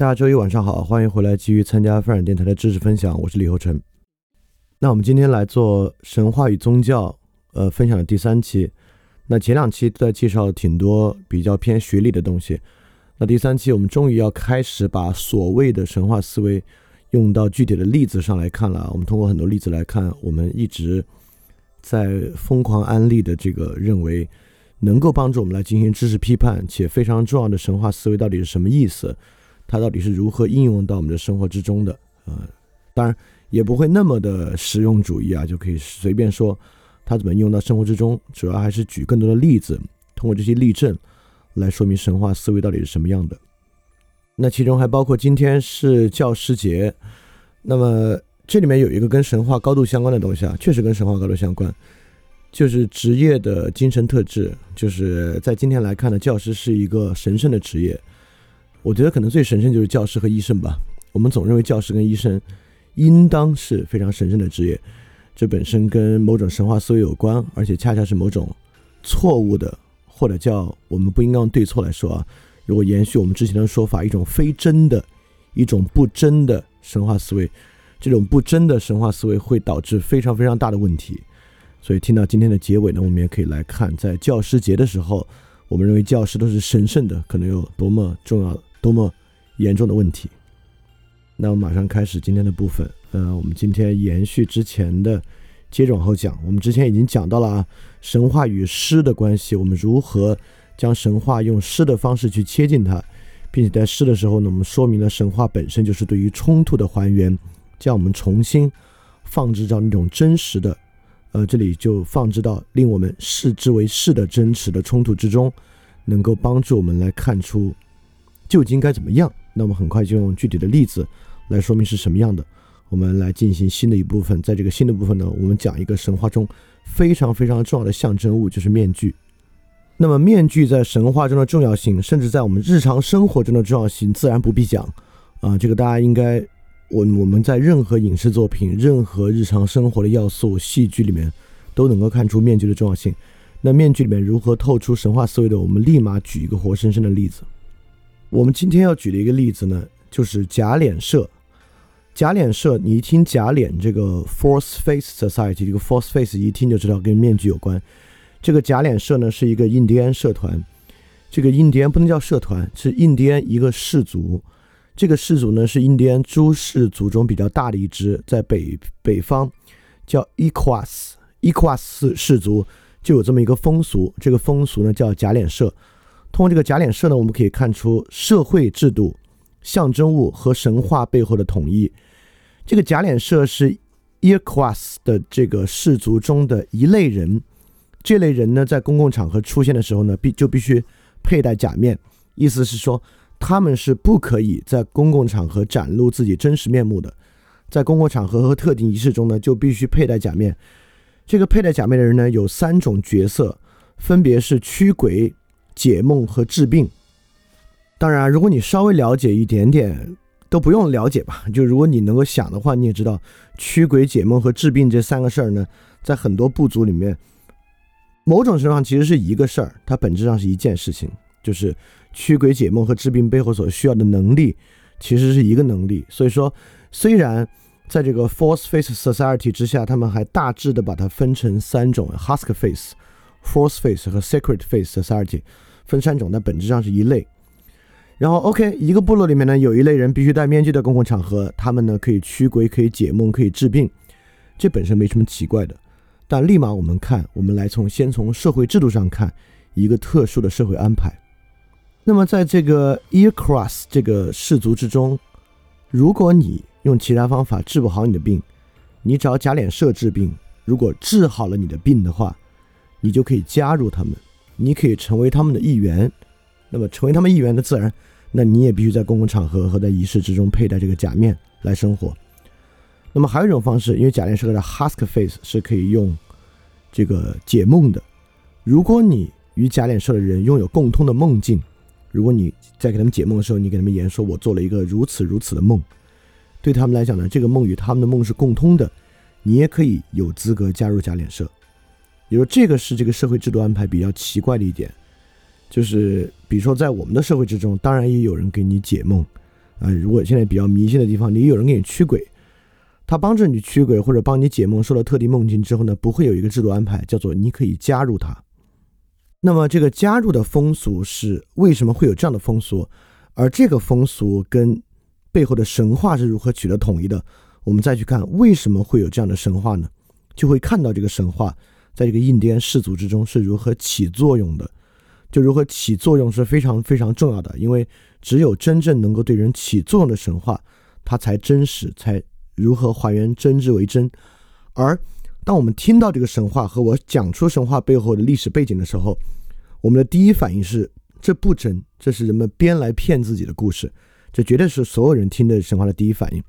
大家周一晚上好，欢迎回来，继续参加范尔电台的知识分享，我是李厚成。那我们今天来做神话与宗教，呃，分享的第三期。那前两期都在介绍挺多比较偏学历的东西，那第三期我们终于要开始把所谓的神话思维用到具体的例子上来看了。我们通过很多例子来看，我们一直在疯狂安利的这个认为能够帮助我们来进行知识批判且非常重要的神话思维到底是什么意思。它到底是如何应用到我们的生活之中的？呃，当然也不会那么的实用主义啊，就可以随便说它怎么应用到生活之中。主要还是举更多的例子，通过这些例证来说明神话思维到底是什么样的。那其中还包括今天是教师节，那么这里面有一个跟神话高度相关的东西啊，确实跟神话高度相关，就是职业的精神特质。就是在今天来看呢，教师是一个神圣的职业。我觉得可能最神圣就是教师和医生吧。我们总认为教师跟医生应当是非常神圣的职业，这本身跟某种神话思维有关，而且恰恰是某种错误的，或者叫我们不应该用对错来说啊。如果延续我们之前的说法，一种非真的、一种不真的神话思维，这种不真的神话思维会导致非常非常大的问题。所以听到今天的结尾呢，我们也可以来看，在教师节的时候，我们认为教师都是神圣的，可能有多么重要。多么严重的问题？那我们马上开始今天的部分。呃，我们今天延续之前的，接着往后讲。我们之前已经讲到了啊，神话与诗的关系，我们如何将神话用诗的方式去切近它，并且在诗的时候呢，我们说明了神话本身就是对于冲突的还原，将我们重新放置到那种真实的，呃，这里就放置到令我们视之为是的真实的冲突之中，能够帮助我们来看出。究竟该怎么样？那我们很快就用具体的例子来说明是什么样的。我们来进行新的一部分，在这个新的部分呢，我们讲一个神话中非常非常重要的象征物，就是面具。那么面具在神话中的重要性，甚至在我们日常生活中的重要性，自然不必讲啊。这个大家应该，我我们在任何影视作品、任何日常生活的要素、戏剧里面都能够看出面具的重要性。那面具里面如何透出神话思维的？我们立马举一个活生生的例子。我们今天要举的一个例子呢，就是假脸社。假脸社，你一听假脸这个 False Face Society，这个 False Face 一听就知道跟面具有关。这个假脸社呢是一个印第安社团，这个印第安不能叫社团，是印第安一个氏族。这个氏族呢是印第安诸氏族中比较大的一支，在北北方叫 Equas，Equas 氏族就有这么一个风俗，这个风俗呢叫假脸社。通过这个假脸社呢，我们可以看出社会制度、象征物和神话背后的统一。这个假脸社是 i r q u a s 的这个氏族中的一类人。这类人呢，在公共场合出现的时候呢，必就必须佩戴假面，意思是说他们是不可以在公共场合展露自己真实面目的。在公共场合和特定仪式中呢，就必须佩戴假面。这个佩戴假面的人呢，有三种角色，分别是驱鬼、解梦和治病。当然，如果你稍微了解一点点，都不用了解吧。就如果你能够想的话，你也知道驱鬼、解梦和治病这三个事儿呢，在很多部族里面，某种程度上其实是一个事儿，它本质上是一件事情，就是驱鬼解梦和治病背后所需要的能力，其实是一个能力。所以说，虽然在这个 Force Face Society 之下，他们还大致的把它分成三种：Husk Face、Force Face 和 Secret Face Society，分三种，但本质上是一类。然后，OK，一个部落里面呢，有一类人必须戴面具的公共场合，他们呢可以驱鬼、可以解梦、可以治病，这本身没什么奇怪的。但立马我们看，我们来从先从社会制度上看一个特殊的社会安排。那么在这个 Ear Cross 这个氏族之中，如果你用其他方法治不好你的病，你找假脸社治病。如果治好了你的病的话，你就可以加入他们，你可以成为他们的一员。那么成为他们一员的自然，那你也必须在公共场合和在仪式之中佩戴这个假面来生活。那么还有一种方式，因为假面社的 Husk Face 是可以用这个解梦的。如果你与假脸社的人拥有共通的梦境，如果你在给他们解梦的时候，你给他们言说：“我做了一个如此如此的梦。”对他们来讲呢，这个梦与他们的梦是共通的，你也可以有资格加入假脸社。比如这个是这个社会制度安排比较奇怪的一点，就是比如说在我们的社会之中，当然也有人给你解梦，啊，如果现在比较迷信的地方，你有人给你驱鬼，他帮着你驱鬼或者帮你解梦，受到特定梦境之后呢，不会有一个制度安排叫做你可以加入他。那么这个加入的风俗是为什么会有这样的风俗？而这个风俗跟背后的神话是如何取得统一的？我们再去看为什么会有这样的神话呢？就会看到这个神话在这个印第安氏族之中是如何起作用的。就如何起作用是非常非常重要的，因为只有真正能够对人起作用的神话，它才真实，才如何还原真之为真。而当我们听到这个神话和我讲出神话背后的历史背景的时候，我们的第一反应是这不真，这是人们编来骗自己的故事。这绝对是所有人听的神话的第一反应，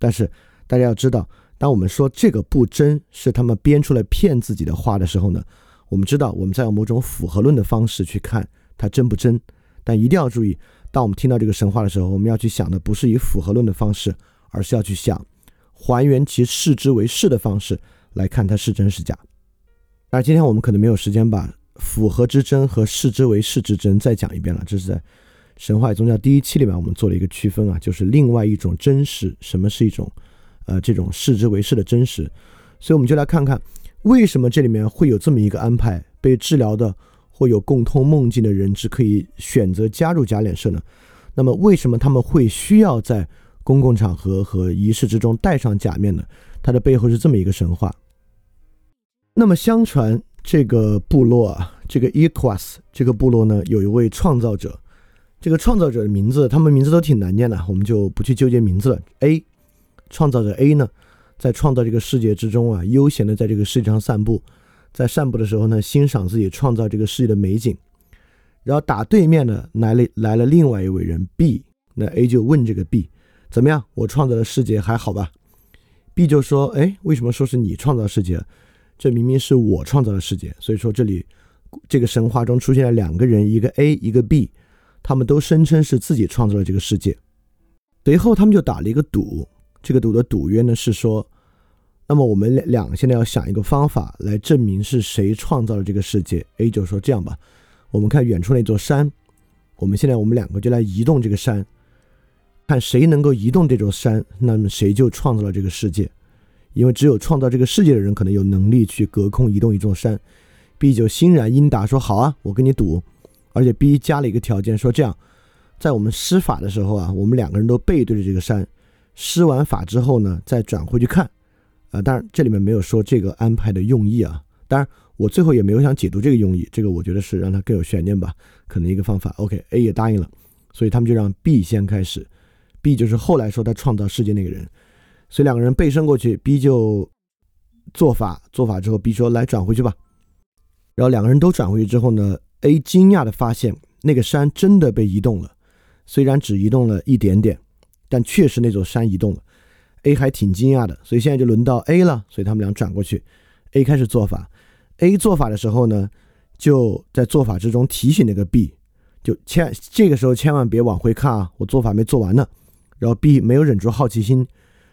但是大家要知道，当我们说这个不真是他们编出来骗自己的话的时候呢，我们知道我们在用某种符合论的方式去看它真不真。但一定要注意，当我们听到这个神话的时候，我们要去想的不是以符合论的方式，而是要去想还原其视之为是的方式来看它是真是假。那今天我们可能没有时间把符合之真和视之为是之真再讲一遍了，这是在。神话宗教第一期里面，我们做了一个区分啊，就是另外一种真实，什么是一种，呃，这种视之为是的真实。所以我们就来看看，为什么这里面会有这么一个安排：被治疗的或有共通梦境的人只可以选择加入假脸社呢？那么为什么他们会需要在公共场合和仪式之中戴上假面呢？它的背后是这么一个神话。那么相传这个部落啊，这个 e q u a s 这个部落呢，有一位创造者。这个创造者的名字，他们名字都挺难念的，我们就不去纠结名字了。A，创造者 A 呢，在创造这个世界之中啊，悠闲的在这个世界上散步，在散步的时候呢，欣赏自己创造这个世界的美景。然后打对面呢，来了来了另外一位人 B，那 A 就问这个 B，怎么样？我创造的世界还好吧？B 就说，哎，为什么说是你创造世界？这明明是我创造的世界。所以说这里这个神话中出现了两个人，一个 A，一个 B。他们都声称是自己创造了这个世界，随后他们就打了一个赌，这个赌的赌约呢是说，那么我们两两现在要想一个方法来证明是谁创造了这个世界。A 就说这样吧，我们看远处那座山，我们现在我们两个就来移动这个山，看谁能够移动这座山，那么谁就创造了这个世界，因为只有创造这个世界的人可能有能力去隔空移动一座山。B 就欣然应答说好啊，我跟你赌。而且 B 加了一个条件，说这样，在我们施法的时候啊，我们两个人都背对着这个山，施完法之后呢，再转回去看，啊，当然这里面没有说这个安排的用意啊，当然我最后也没有想解读这个用意，这个我觉得是让它更有悬念吧，可能一个方法。OK，A 也答应了，所以他们就让 B 先开始，B 就是后来说他创造世界那个人，所以两个人背身过去，B 就做法，做法之后，B 说来转回去吧，然后两个人都转回去之后呢。A 惊讶地发现，那个山真的被移动了，虽然只移动了一点点，但确实那座山移动了。A 还挺惊讶的，所以现在就轮到 A 了，所以他们俩转过去，A 开始做法。A 做法的时候呢，就在做法之中提醒那个 B，就千这个时候千万别往回看啊，我做法没做完呢。然后 B 没有忍住好奇心，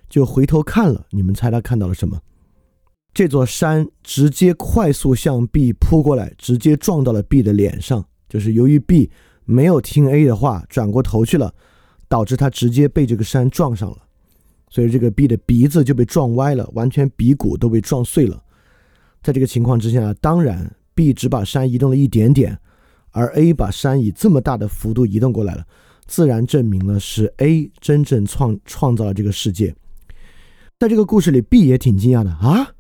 就回头看了。你们猜他看到了什么？这座山直接快速向 B 扑过来，直接撞到了 B 的脸上。就是由于 B 没有听 A 的话，转过头去了，导致他直接被这个山撞上了。所以这个 B 的鼻子就被撞歪了，完全鼻骨都被撞碎了。在这个情况之下，当然 B 只把山移动了一点点，而 A 把山以这么大的幅度移动过来了，自然证明了是 A 真正创创造了这个世界。在这个故事里，B 也挺惊讶的啊。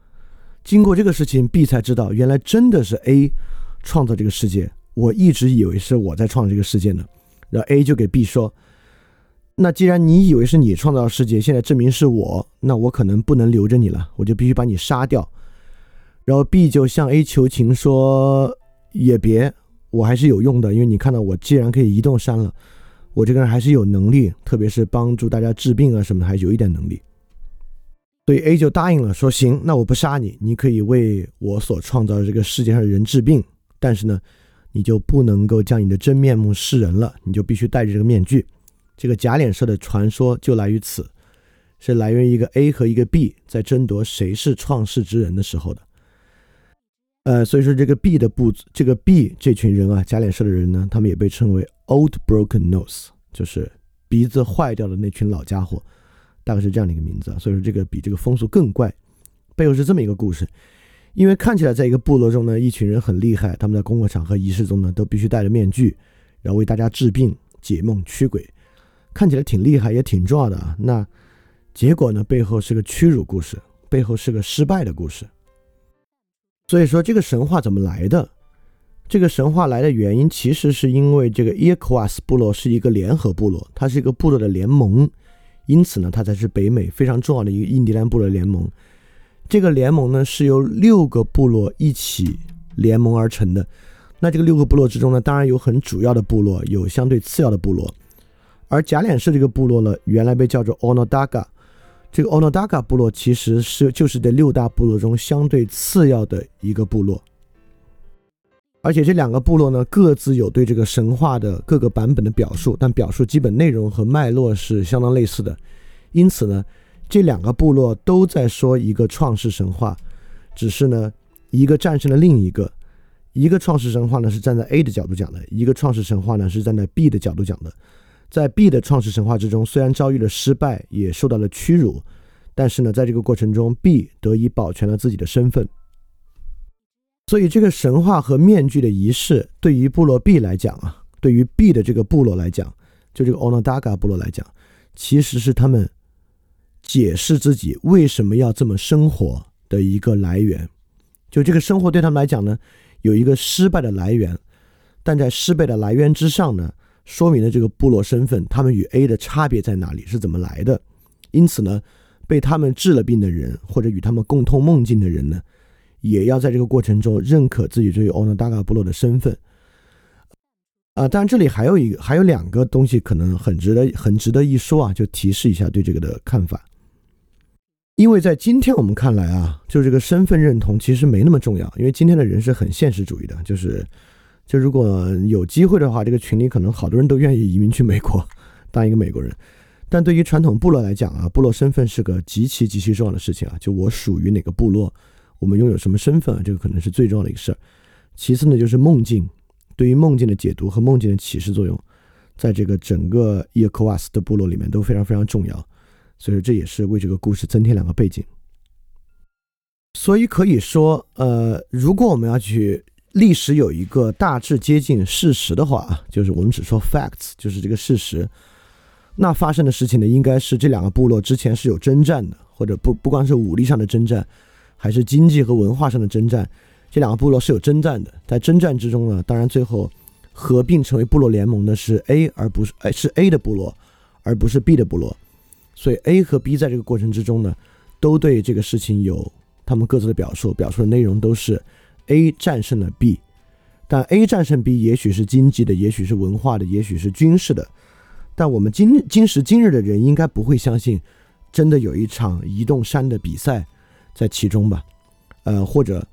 经过这个事情，B 才知道原来真的是 A 创造这个世界。我一直以为是我在创这个世界呢。然后 A 就给 B 说：“那既然你以为是你创造世界，现在证明是我，那我可能不能留着你了，我就必须把你杀掉。”然后 B 就向 A 求情说：“也别，我还是有用的，因为你看到我既然可以移动山了，我这个人还是有能力，特别是帮助大家治病啊什么的，还有一点能力。”所以 A 就答应了，说行，那我不杀你，你可以为我所创造的这个世界上的人治病，但是呢，你就不能够将你的真面目示人了，你就必须戴着这个面具。这个假脸社的传说就来于此，是来源于一个 A 和一个 B 在争夺谁是创世之人的时候的。呃，所以说这个 B 的部，这个 B 这群人啊，假脸社的人呢，他们也被称为 Old Broken Nose，就是鼻子坏掉的那群老家伙。大概是这样的一个名字，啊所以说这个比这个风俗更怪，背后是这么一个故事。因为看起来在一个部落中呢，一群人很厉害，他们在公共场合仪式中呢都必须戴着面具，然后为大家治病、解梦、驱鬼，看起来挺厉害也挺重要的啊。那结果呢，背后是个屈辱故事，背后是个失败的故事。所以说这个神话怎么来的？这个神话来的原因其实是因为这个伊克瓦斯部落是一个联合部落，它是一个部落的联盟。因此呢，它才是北美非常重要的一个印第安部落联盟。这个联盟呢，是由六个部落一起联盟而成的。那这个六个部落之中呢，当然有很主要的部落，有相对次要的部落。而假脸氏这个部落呢，原来被叫做 Onondaga。这个 Onondaga 部落其实是就是这六大部落中相对次要的一个部落。而且这两个部落呢，各自有对这个神话的各个版本的表述，但表述基本内容和脉络是相当类似的。因此呢，这两个部落都在说一个创世神话，只是呢，一个战胜了另一个。一个创世神话呢是站在 A 的角度讲的，一个创世神话呢是站在 B 的角度讲的。在 B 的创世神话之中，虽然遭遇了失败，也受到了屈辱，但是呢，在这个过程中，B 得以保全了自己的身份。所以，这个神话和面具的仪式，对于部落 B 来讲啊，对于 B 的这个部落来讲，就这个 Onondaga 部落来讲，其实是他们解释自己为什么要这么生活的一个来源。就这个生活对他们来讲呢，有一个失败的来源，但在失败的来源之上呢，说明了这个部落身份，他们与 A 的差别在哪里，是怎么来的。因此呢，被他们治了病的人，或者与他们共通梦境的人呢。也要在这个过程中认可自己对于 Onondaga 部落的身份，啊，当然这里还有一个，还有两个东西可能很值得、很值得一说啊，就提示一下对这个的看法。因为在今天我们看来啊，就这个身份认同其实没那么重要，因为今天的人是很现实主义的，就是，就如果有机会的话，这个群里可能好多人都愿意移民去美国 当一个美国人，但对于传统部落来讲啊，部落身份是个极其极其重要的事情啊，就我属于哪个部落。我们拥有什么身份啊？这个可能是最重要的一个事儿。其次呢，就是梦境，对于梦境的解读和梦境的启示作用，在这个整个伊克瓦斯的部落里面都非常非常重要。所以说这也是为这个故事增添两个背景。所以可以说，呃，如果我们要去历史有一个大致接近事实的话，就是我们只说 facts，就是这个事实，那发生的事情呢，应该是这两个部落之前是有征战的，或者不不光是武力上的征战。还是经济和文化上的征战，这两个部落是有征战的。在征战之中呢，当然最后合并成为部落联盟的是 A，而不是哎是 A 的部落，而不是 B 的部落。所以 A 和 B 在这个过程之中呢，都对这个事情有他们各自的表述，表述的内容都是 A 战胜了 B。但 A 战胜 B，也许是经济的，也许是文化的，也许是军事的。但我们今今时今日的人应该不会相信真的有一场移动山的比赛在其中吧？呃，或者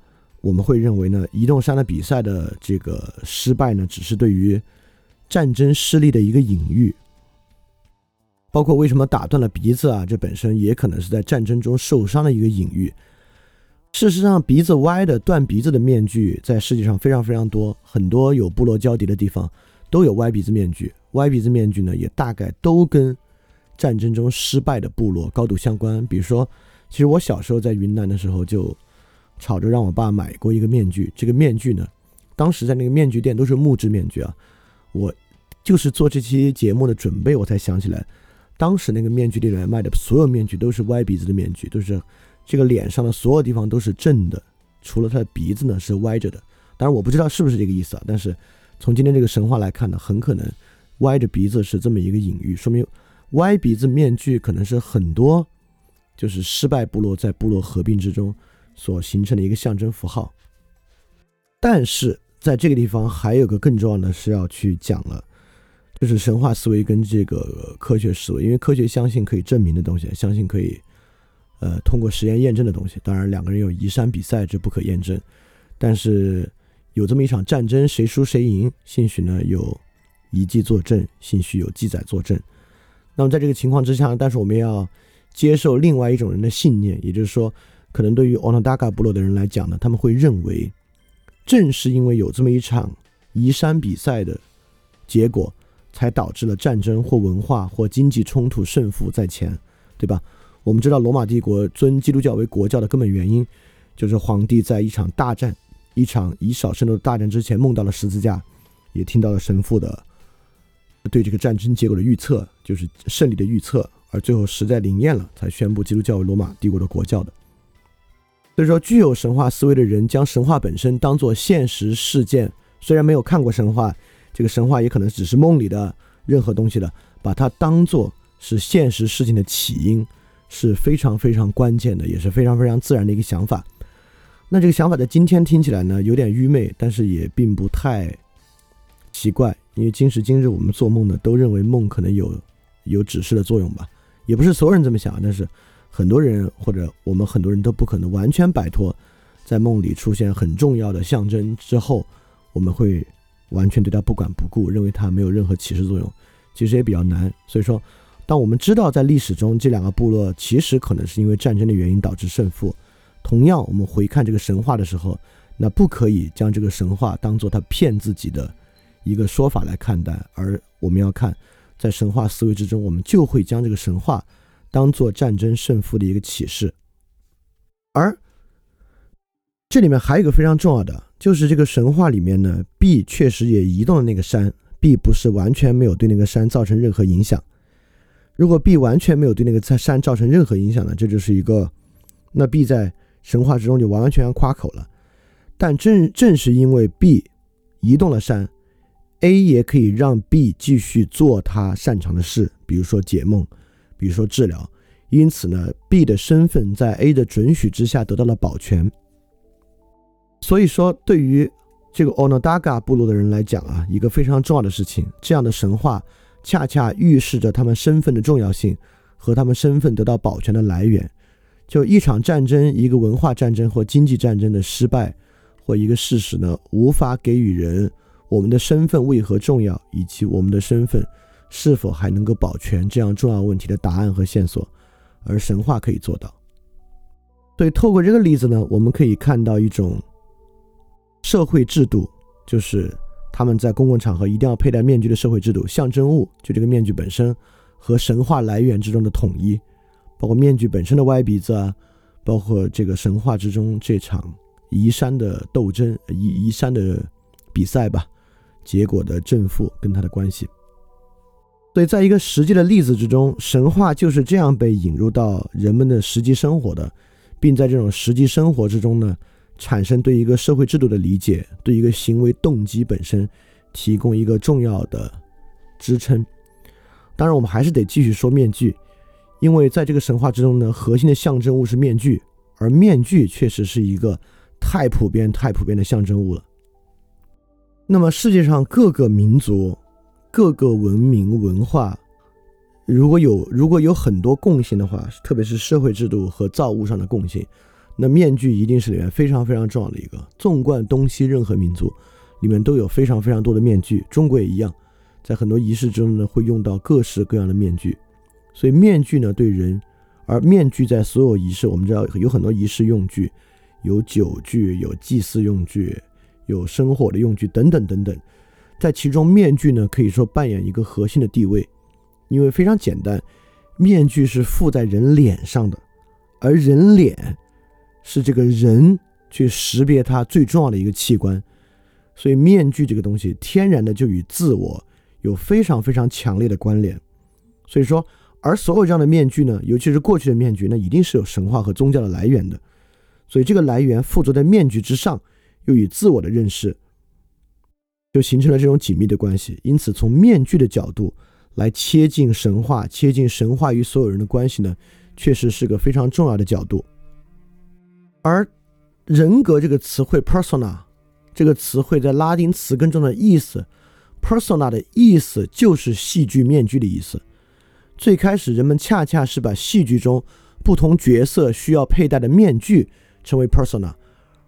我们会认为呢，移动山的比赛的这个失败呢，只是对于战争失利的一个隐喻。包括为什么打断了鼻子啊，这本身也可能是在战争中受伤的一个隐喻。事实上，鼻子歪的断鼻子的面具在世界上非常非常多，很多有部落交叠的地方都有歪鼻子面具。歪鼻子面具呢，也大概都跟战争中失败的部落高度相关。比如说，其实我小时候在云南的时候就吵着让我爸买过一个面具。这个面具呢，当时在那个面具店都是木质面具啊。我就是做这期节目的准备，我才想起来，当时那个面具店里面卖的所有面具都是歪鼻子的面具，都是。这个脸上的所有地方都是正的，除了他的鼻子呢是歪着的。当然我不知道是不是这个意思啊，但是从今天这个神话来看呢，很可能歪着鼻子是这么一个隐喻，说明歪鼻子面具可能是很多就是失败部落在部落合并之中所形成的一个象征符号。但是在这个地方还有个更重要的是要去讲了，就是神话思维跟这个科学思维，因为科学相信可以证明的东西，相信可以。呃，通过实验验证的东西，当然两个人有移山比赛，这不可验证。但是有这么一场战争，谁输谁赢，兴许呢有遗迹作证，兴许有记载作证。那么在这个情况之下，但是我们要接受另外一种人的信念，也就是说，可能对于 Onondaga 部落的人来讲呢，他们会认为，正是因为有这么一场移山比赛的结果，才导致了战争或文化或经济冲突胜负在前，对吧？我们知道罗马帝国尊基督教为国教的根本原因，就是皇帝在一场大战、一场以少胜多的大战之前梦到了十字架，也听到了神父的对这个战争结果的预测，就是胜利的预测，而最后实在灵验了，才宣布基督教为罗马帝国的国教的。所以说，具有神话思维的人将神话本身当做现实事件，虽然没有看过神话，这个神话也可能只是梦里的任何东西的，把它当做是现实事情的起因。是非常非常关键的，也是非常非常自然的一个想法。那这个想法在今天听起来呢，有点愚昧，但是也并不太奇怪，因为今时今日我们做梦呢，都认为梦可能有有指示的作用吧。也不是所有人这么想，但是很多人或者我们很多人都不可能完全摆脱在梦里出现很重要的象征之后，我们会完全对它不管不顾，认为它没有任何启示作用，其实也比较难。所以说。当我们知道在历史中这两个部落其实可能是因为战争的原因导致胜负，同样我们回看这个神话的时候，那不可以将这个神话当做他骗自己的一个说法来看待，而我们要看在神话思维之中，我们就会将这个神话当做战争胜负的一个启示。而这里面还有一个非常重要的，就是这个神话里面呢，B 确实也移动了那个山，B 不是完全没有对那个山造成任何影响。如果 B 完全没有对那个山造成任何影响呢？这就是一个，那 B 在神话之中就完完全全夸口了。但正正是因为 B 移动了山，A 也可以让 B 继续做他擅长的事，比如说解梦，比如说治疗。因此呢，B 的身份在 A 的准许之下得到了保全。所以说，对于这个 Onondaga 部落的人来讲啊，一个非常重要的事情，这样的神话。恰恰预示着他们身份的重要性和他们身份得到保全的来源。就一场战争、一个文化战争或经济战争的失败，或一个事实呢，无法给予人我们的身份为何重要，以及我们的身份是否还能够保全这样重要问题的答案和线索，而神话可以做到。所以，透过这个例子呢，我们可以看到一种社会制度，就是。他们在公共场合一定要佩戴面具的社会制度，象征物就这个面具本身和神话来源之中的统一，包括面具本身的歪鼻子啊，包括这个神话之中这场移山的斗争、移移山的比赛吧，结果的正负跟它的关系。所以，在一个实际的例子之中，神话就是这样被引入到人们的实际生活的，并在这种实际生活之中呢。产生对一个社会制度的理解，对一个行为动机本身提供一个重要的支撑。当然，我们还是得继续说面具，因为在这个神话之中呢，核心的象征物是面具，而面具确实是一个太普遍、太普遍的象征物了。那么，世界上各个民族、各个文明文化如果有如果有很多共性的话，特别是社会制度和造物上的共性，那面具一定是里面非常非常重要的一个。纵观东西任何民族，里面都有非常非常多的面具，中国也一样，在很多仪式中呢会用到各式各样的面具。所以面具呢对人，而面具在所有仪式，我们知道有很多仪式用具，有酒具，有祭祀用具，有生火的用具等等等等，在其中面具呢可以说扮演一个核心的地位。因为非常简单，面具是附在人脸上的，而人脸是这个人去识别它最重要的一个器官，所以面具这个东西天然的就与自我有非常非常强烈的关联。所以说，而所有这样的面具呢，尤其是过去的面具，那一定是有神话和宗教的来源的。所以这个来源附着在面具之上，又与自我的认识就形成了这种紧密的关系。因此，从面具的角度。来切近神话，切近神话与所有人的关系呢，确实是个非常重要的角度。而人格这个词汇 （persona） 这个词汇在拉丁词根中的意思，persona 的意思就是戏剧面具的意思。最开始人们恰恰是把戏剧中不同角色需要佩戴的面具称为 persona，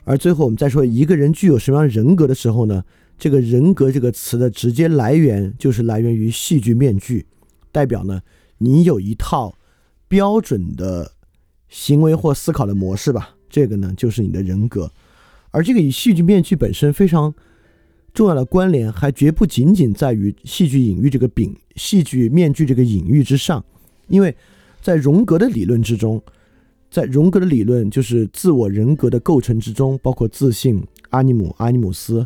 而最后我们再说一个人具有什么样人格的时候呢？这个人格这个词的直接来源就是来源于戏剧面具，代表呢你有一套标准的行为或思考的模式吧，这个呢就是你的人格，而这个与戏剧面具本身非常重要的关联，还绝不仅仅在于戏剧隐喻这个饼，戏剧面具这个隐喻之上，因为在荣格的理论之中，在荣格的理论就是自我人格的构成之中，包括自信、阿尼姆、阿尼姆斯。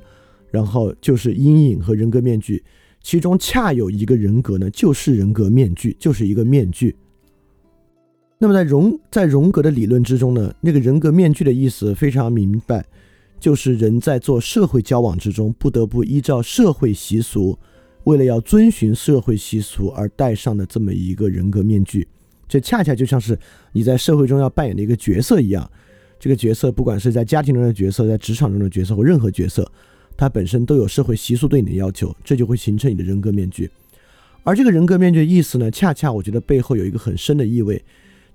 然后就是阴影和人格面具，其中恰有一个人格呢，就是人格面具，就是一个面具。那么在荣在荣格的理论之中呢，那个人格面具的意思非常明白，就是人在做社会交往之中，不得不依照社会习俗，为了要遵循社会习俗而戴上的这么一个人格面具。这恰恰就像是你在社会中要扮演的一个角色一样，这个角色不管是在家庭中的角色，在职场中的角色或任何角色。它本身都有社会习俗对你的要求，这就会形成你的人格面具。而这个人格面具的意思呢，恰恰我觉得背后有一个很深的意味。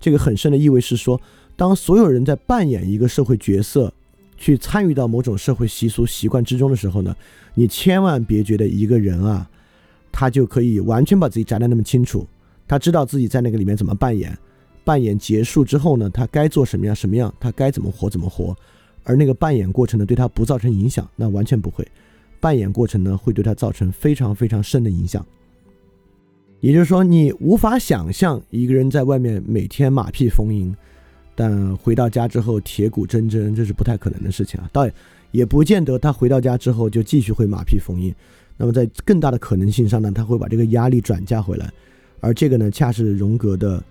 这个很深的意味是说，当所有人在扮演一个社会角色，去参与到某种社会习俗习惯之中的时候呢，你千万别觉得一个人啊，他就可以完全把自己摘得那么清楚，他知道自己在那个里面怎么扮演，扮演结束之后呢，他该做什么样什么样，他该怎么活怎么活。而那个扮演过程呢，对他不造成影响，那完全不会。扮演过程呢，会对他造成非常非常深的影响。也就是说，你无法想象一个人在外面每天马屁逢迎，但回到家之后铁骨铮铮，这是不太可能的事情啊。倒也不见得他回到家之后就继续会马屁逢迎。那么在更大的可能性上呢，他会把这个压力转嫁回来。而这个呢，恰是荣格的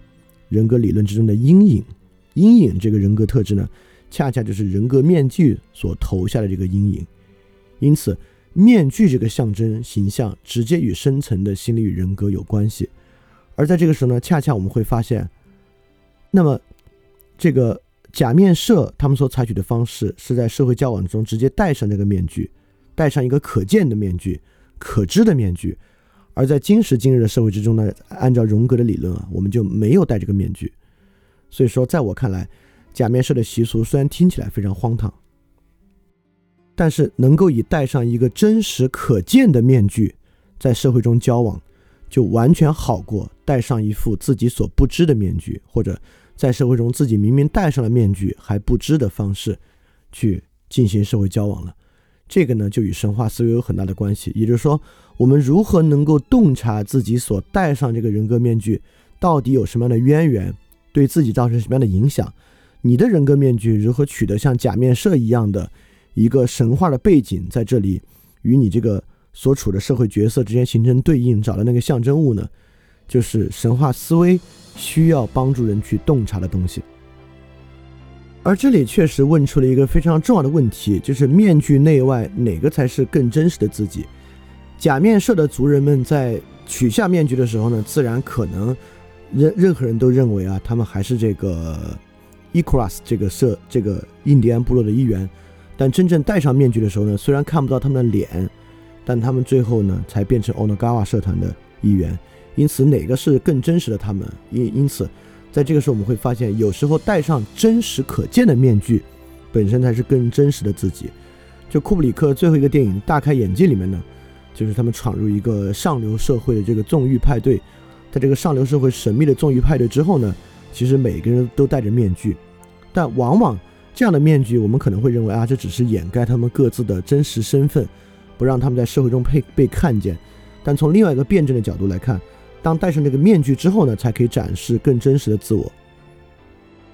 人格理论之中的阴影。阴影这个人格特质呢？恰恰就是人格面具所投下的这个阴影，因此面具这个象征形象直接与深层的心理与人格有关系。而在这个时候呢，恰恰我们会发现，那么这个假面社他们所采取的方式是在社会交往中直接戴上这个面具，戴上一个可见的面具、可知的面具；而在今时今日的社会之中呢，按照荣格的理论啊，我们就没有戴这个面具。所以说，在我看来。假面社的习俗虽然听起来非常荒唐，但是能够以戴上一个真实可见的面具在社会中交往，就完全好过戴上一副自己所不知的面具，或者在社会中自己明明戴上了面具还不知的方式去进行社会交往了。这个呢，就与神话思维有很大的关系。也就是说，我们如何能够洞察自己所戴上这个人格面具到底有什么样的渊源，对自己造成什么样的影响？你的人格面具如何取得像假面社一样的一个神话的背景，在这里与你这个所处的社会角色之间形成对应，找到那个象征物呢？就是神话思维需要帮助人去洞察的东西。而这里确实问出了一个非常重要的问题，就是面具内外哪个才是更真实的自己？假面社的族人们在取下面具的时候呢，自然可能任任何人都认为啊，他们还是这个。Ecras 这个社这个印第安部落的一员，但真正戴上面具的时候呢，虽然看不到他们的脸，但他们最后呢才变成 Onagawa 社团的一员，因此哪个是更真实的他们？因因此，在这个时候我们会发现，有时候戴上真实可见的面具，本身才是更真实的自己。就库布里克最后一个电影《大开眼界》里面呢，就是他们闯入一个上流社会的这个纵欲派对，在这个上流社会神秘的纵欲派对之后呢，其实每个人都戴着面具，但往往这样的面具，我们可能会认为啊，这只是掩盖他们各自的真实身份，不让他们在社会中被被看见。但从另外一个辩证的角度来看，当戴上这个面具之后呢，才可以展示更真实的自我。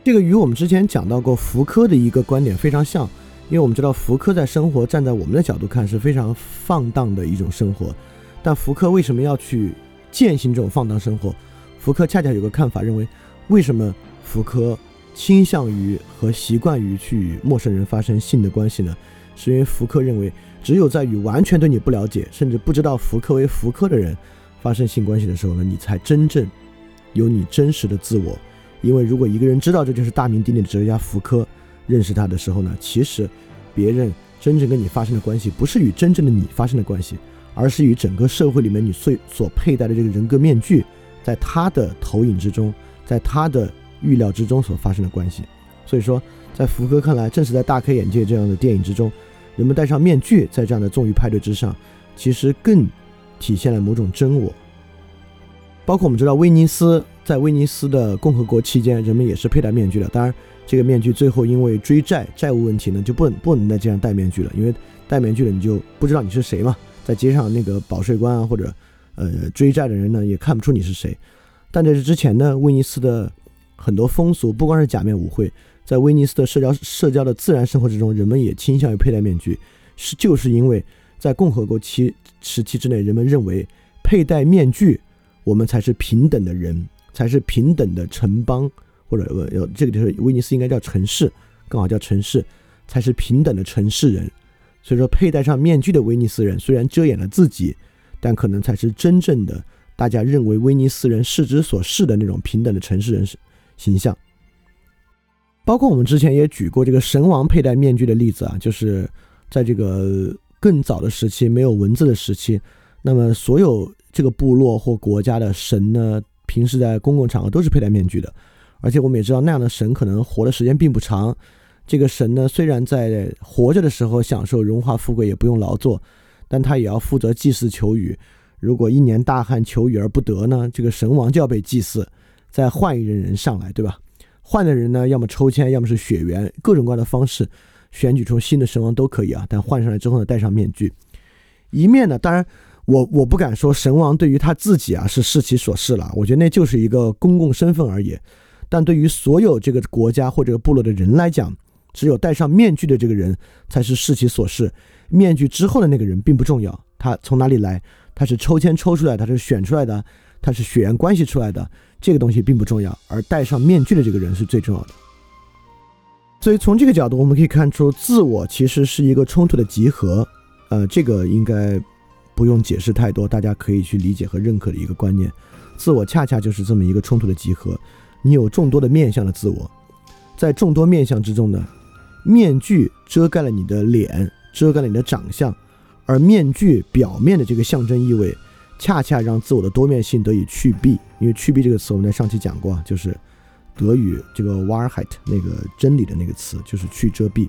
这个与我们之前讲到过福柯的一个观点非常像。因为我们知道福柯在生活站在我们的角度看是非常放荡的一种生活，但福柯为什么要去践行这种放荡生活？福柯恰恰有个看法，认为为什么福柯倾向于和习惯于去与陌生人发生性的关系呢？是因为福柯认为，只有在与完全对你不了解，甚至不知道福柯为福柯的人发生性关系的时候呢，你才真正有你真实的自我。因为如果一个人知道这就是大名鼎鼎的哲学家福柯。认识他的时候呢，其实别人真正跟你发生的关系，不是与真正的你发生的关系，而是与整个社会里面你所所佩戴的这个人格面具，在他的投影之中，在他的预料之中所发生的关系。所以说，在福柯看来，正是在大开眼界这样的电影之中，人们戴上面具，在这样的纵欲派对之上，其实更体现了某种真我。包括我们知道，威尼斯在威尼斯的共和国期间，人们也是佩戴面具的。当然。这个面具最后因为追债债务问题呢，就不能不能再这样戴面具了，因为戴面具了你就不知道你是谁嘛，在街上那个保税官啊或者呃追债的人呢也看不出你是谁。但在这之前呢，威尼斯的很多风俗，不光是假面舞会，在威尼斯的社交社交的自然生活之中，人们也倾向于佩戴面具，是就是因为在共和国期时期之内，人们认为佩戴面具，我们才是平等的人，才是平等的城邦。或者呃，这个就是威尼斯应该叫城市，更好叫城市，才是平等的城市人。所以说，佩戴上面具的威尼斯人虽然遮掩了自己，但可能才是真正的大家认为威尼斯人视之所视的那种平等的城市人形象。包括我们之前也举过这个神王佩戴面具的例子啊，就是在这个更早的时期，没有文字的时期，那么所有这个部落或国家的神呢，平时在公共场合都是佩戴面具的。而且我们也知道，那样的神可能活的时间并不长。这个神呢，虽然在活着的时候享受荣华富贵，也不用劳作，但他也要负责祭祀求雨。如果一年大旱求雨而不得呢，这个神王就要被祭祀，再换一任人上来，对吧？换的人呢，要么抽签，要么是血缘，各种各样的方式选举出新的神王都可以啊。但换上来之后呢，戴上面具，一面呢，当然我我不敢说神王对于他自己啊是视其所视了，我觉得那就是一个公共身份而已。但对于所有这个国家或者部落的人来讲，只有戴上面具的这个人才是视其所视，面具之后的那个人并不重要。他从哪里来？他是抽签抽出来的，他是选出来的，他是血缘关系出来的，这个东西并不重要。而戴上面具的这个人是最重要的。所以从这个角度，我们可以看出，自我其实是一个冲突的集合。呃，这个应该不用解释太多，大家可以去理解和认可的一个观念。自我恰恰就是这么一个冲突的集合。你有众多的面相的自我，在众多面相之中呢，面具遮盖了你的脸，遮盖了你的长相，而面具表面的这个象征意味，恰恰让自我的多面性得以去蔽。因为“去蔽”这个词，我们在上期讲过，就是德语这个 w a r h e i t 那个真理的那个词，就是去遮蔽，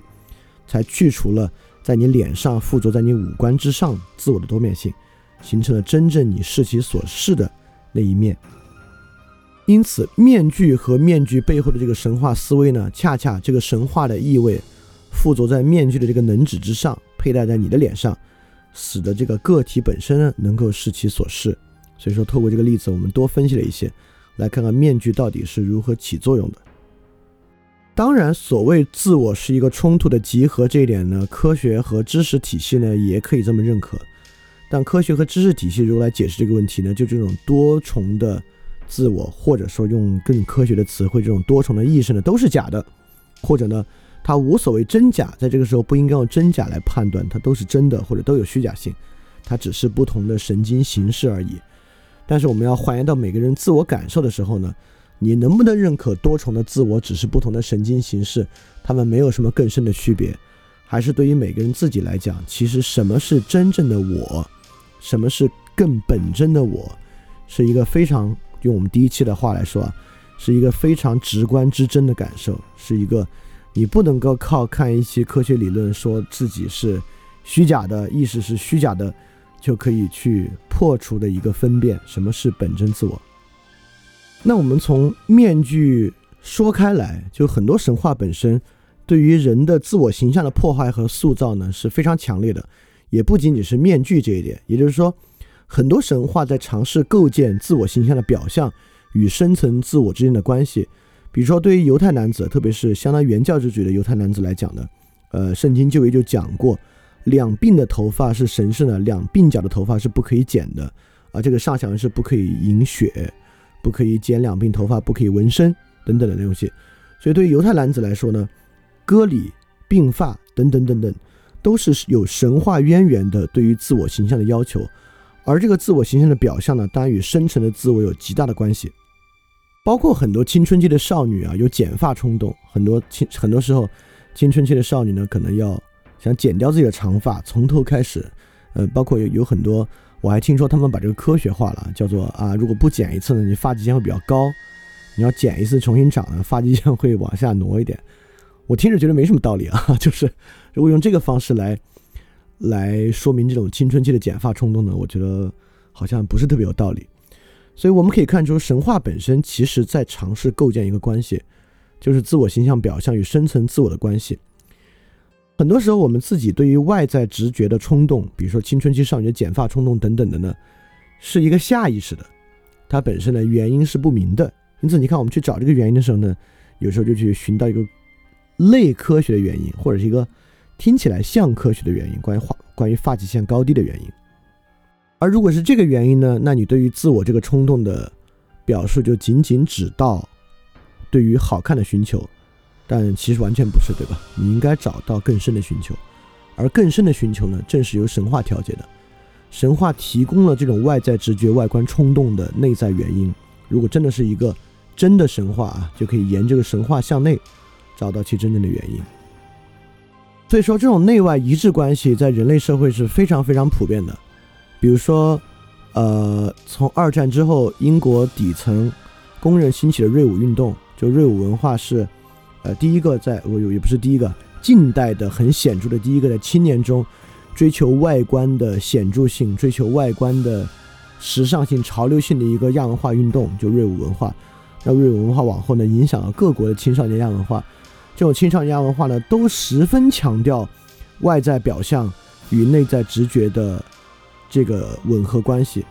才去除了在你脸上附着在你五官之上自我的多面性，形成了真正你视其所视的那一面。因此，面具和面具背后的这个神话思维呢，恰恰这个神话的意味附着在面具的这个能指之上，佩戴在你的脸上，使得这个个体本身呢能够视其所视。所以说，透过这个例子，我们多分析了一些，来看看面具到底是如何起作用的。当然，所谓自我是一个冲突的集合这一点呢，科学和知识体系呢也可以这么认可。但科学和知识体系如何来解释这个问题呢？就这种多重的。自我，或者说用更科学的词汇，这种多重的意识呢，都是假的，或者呢，它无所谓真假，在这个时候不应该用真假来判断，它都是真的，或者都有虚假性，它只是不同的神经形式而已。但是我们要还原到每个人自我感受的时候呢，你能不能认可多重的自我只是不同的神经形式，他们没有什么更深的区别？还是对于每个人自己来讲，其实什么是真正的我，什么是更本真的我？是一个非常用我们第一期的话来说啊，是一个非常直观之真的感受，是一个你不能够靠看一些科学理论说自己是虚假的意识是虚假的，就可以去破除的一个分辨什么是本真自我。那我们从面具说开来，就很多神话本身对于人的自我形象的破坏和塑造呢是非常强烈的，也不仅仅是面具这一点，也就是说。很多神话在尝试构建自我形象的表象与深层自我之间的关系，比如说对于犹太男子，特别是相当原教旨主义的犹太男子来讲呢，呃，圣经就也就讲过，两鬓的头发是神圣的，两鬓角的头发是不可以剪的，啊，这个上墙是不可以饮血，不可以剪两鬓头发，不可以纹身等等的东西。所以对于犹太男子来说呢，割礼、鬓发等等等等，都是有神话渊源的对于自我形象的要求。而这个自我形象的表象呢，当然与深层的自我有极大的关系，包括很多青春期的少女啊，有剪发冲动，很多青很多时候，青春期的少女呢，可能要想剪掉自己的长发，从头开始，呃，包括有有很多，我还听说他们把这个科学化了，叫做啊，如果不剪一次呢，你发际线会比较高，你要剪一次重新长呢，发际线会往下挪一点。我听着觉得没什么道理啊，就是如果用这个方式来。来说明这种青春期的剪发冲动呢？我觉得好像不是特别有道理。所以我们可以看出，神话本身其实在尝试构建一个关系，就是自我形象表象与深层自我的关系。很多时候，我们自己对于外在直觉的冲动，比如说青春期少女的剪发冲动等等的呢，是一个下意识的，它本身的原因是不明的。因此，你看我们去找这个原因的时候呢，有时候就去寻到一个类科学的原因，或者是一个。听起来像科学的原因，关于发关于发际线高低的原因，而如果是这个原因呢？那你对于自我这个冲动的表述就仅仅只到对于好看的寻求，但其实完全不是，对吧？你应该找到更深的寻求，而更深的寻求呢，正是由神话调节的。神话提供了这种外在直觉、外观冲动的内在原因。如果真的是一个真的神话啊，就可以沿这个神话向内找到其真正的原因。所以说，这种内外一致关系在人类社会是非常非常普遍的。比如说，呃，从二战之后，英国底层工人兴起的锐舞运动，就锐舞文化是，呃，第一个在我有也不是第一个，近代的很显著的第一个在青年中追求外观的显著性、追求外观的时尚性、潮流性的一个亚文化运动，就锐舞文化。那锐舞文化往后呢，影响了各国的青少年亚文化。这种青少年亚文化呢，都十分强调外在表象与内在直觉的这个吻合关系。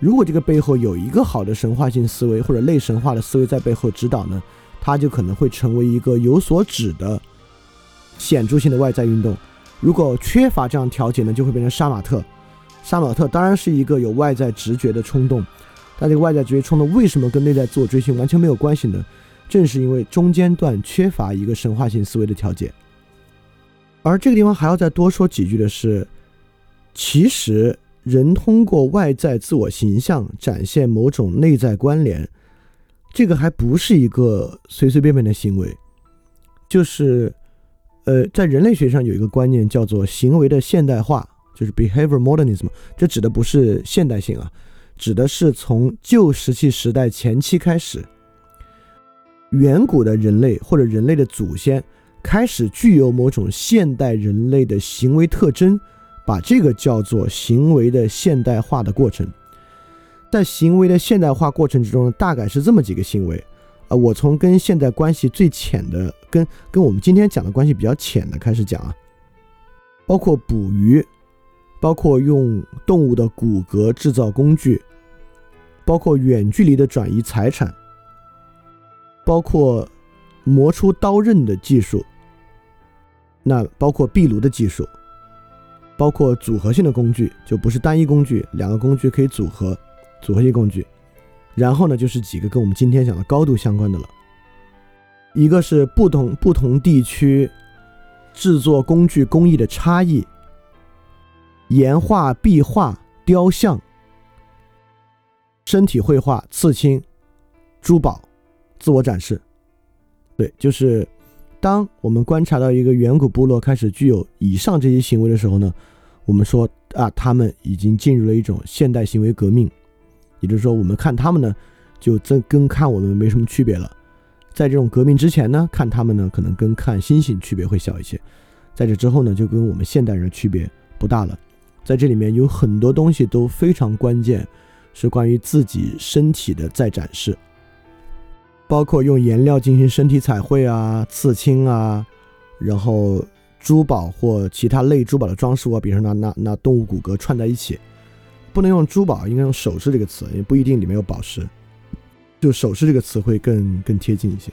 如果这个背后有一个好的神话性思维或者类神话的思维在背后指导呢，它就可能会成为一个有所指的显著性的外在运动。如果缺乏这样调节呢，就会变成杀马特。杀马特当然是一个有外在直觉的冲动，但这个外在直觉冲动为什么跟内在自我追寻完全没有关系呢？正是因为中间段缺乏一个神话性思维的调节，而这个地方还要再多说几句的是，其实人通过外在自我形象展现某种内在关联，这个还不是一个随随便便的行为，就是，呃，在人类学上有一个观念叫做行为的现代化，就是 behavior modernism，这指的不是现代性啊，指的是从旧石器时代前期开始。远古的人类或者人类的祖先开始具有某种现代人类的行为特征，把这个叫做行为的现代化的过程。在行为的现代化过程之中，大概是这么几个行为。啊，我从跟现代关系最浅的，跟跟我们今天讲的关系比较浅的开始讲啊，包括捕鱼，包括用动物的骨骼制造工具，包括远距离的转移财产。包括磨出刀刃的技术，那包括壁炉的技术，包括组合性的工具，就不是单一工具，两个工具可以组合，组合性工具。然后呢，就是几个跟我们今天讲的高度相关的了，一个是不同不同地区制作工具工艺的差异，岩画、壁画、雕像、身体绘画、刺青、珠宝。自我展示，对，就是当我们观察到一个远古部落开始具有以上这些行为的时候呢，我们说啊，他们已经进入了一种现代行为革命，也就是说，我们看他们呢，就真跟看我们没什么区别了。在这种革命之前呢，看他们呢，可能跟看猩猩区别会小一些；在这之后呢，就跟我们现代人区别不大了。在这里面有很多东西都非常关键，是关于自己身体的再展示，包括用颜料进行身体彩绘啊、刺青啊，然后珠宝或其他类珠宝的装饰物，比如说拿拿拿动物骨骼串在一起，不能用珠宝，应该用首饰这个词，也不一定里面有宝石。就首饰这个词会更更贴近一些，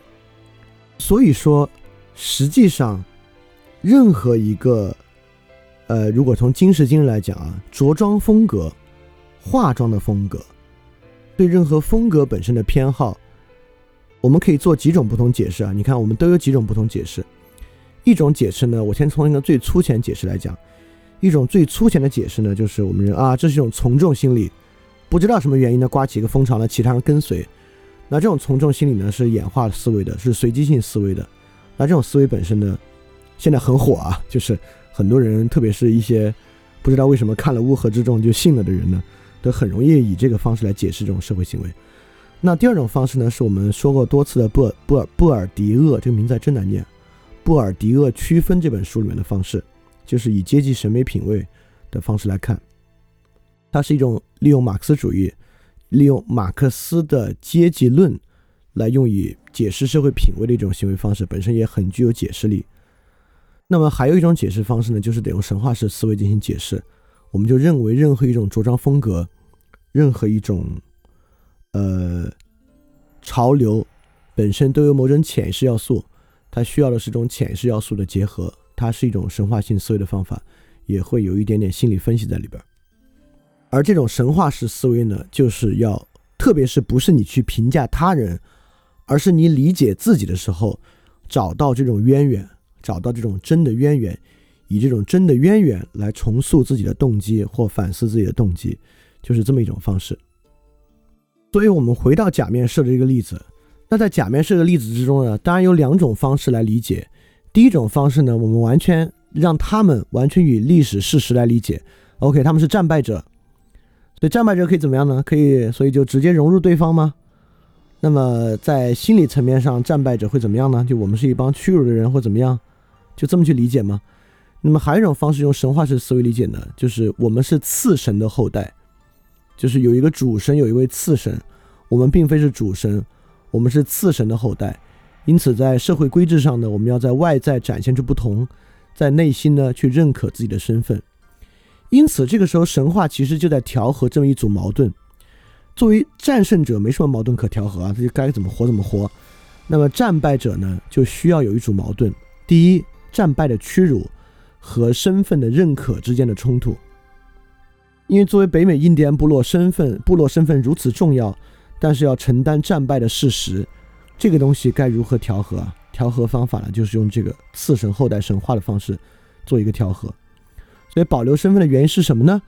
所以说，实际上，任何一个，呃，如果从今时今日来讲啊，着装风格、化妆的风格，对任何风格本身的偏好，我们可以做几种不同解释啊。你看，我们都有几种不同解释。一种解释呢，我先从一个最粗浅解释来讲，一种最粗浅的解释呢，就是我们认啊，这是一种从众心理，不知道什么原因呢，刮起一个风潮呢，其他人跟随。那这种从众心理呢，是演化思维的，是随机性思维的。那这种思维本身呢，现在很火啊，就是很多人，特别是一些不知道为什么看了《乌合之众》就信了的人呢，都很容易以这个方式来解释这种社会行为。那第二种方式呢，是我们说过多次的布尔布尔布尔迪厄，这个名字真难念。布尔迪厄区分这本书里面的方式，就是以阶级审美品味的方式来看，它是一种利用马克思主义。利用马克思的阶级论来用以解释社会品味的一种行为方式，本身也很具有解释力。那么还有一种解释方式呢，就是得用神话式思维进行解释。我们就认为任何一种着装风格，任何一种呃潮流，本身都有某种潜意识要素，它需要的是种潜意识要素的结合，它是一种神话性思维的方法，也会有一点点心理分析在里边。而这种神话式思维呢，就是要，特别是不是你去评价他人，而是你理解自己的时候，找到这种渊源，找到这种真的渊源，以这种真的渊源来重塑自己的动机或反思自己的动机，就是这么一种方式。所以，我们回到假面设的这个例子，那在假面设的例子之中呢，当然有两种方式来理解。第一种方式呢，我们完全让他们完全以历史事实来理解，OK，他们是战败者。所以战败者可以怎么样呢？可以，所以就直接融入对方吗？那么在心理层面上，战败者会怎么样呢？就我们是一帮屈辱的人，或怎么样？就这么去理解吗？那么还有一种方式，用神话式思维理解呢，就是我们是次神的后代，就是有一个主神，有一位次神，我们并非是主神，我们是次神的后代。因此，在社会规制上呢，我们要在外在展现出不同，在内心呢去认可自己的身份。因此，这个时候神话其实就在调和这么一组矛盾。作为战胜者，没什么矛盾可调和啊，他就该怎么活怎么活。那么战败者呢，就需要有一组矛盾：第一，战败的屈辱和身份的认可之间的冲突。因为作为北美印第安部落，身份部落身份如此重要，但是要承担战败的事实，这个东西该如何调和啊？调和方法呢，就是用这个次神后代神话的方式做一个调和。所以保留身份的原因是什么呢？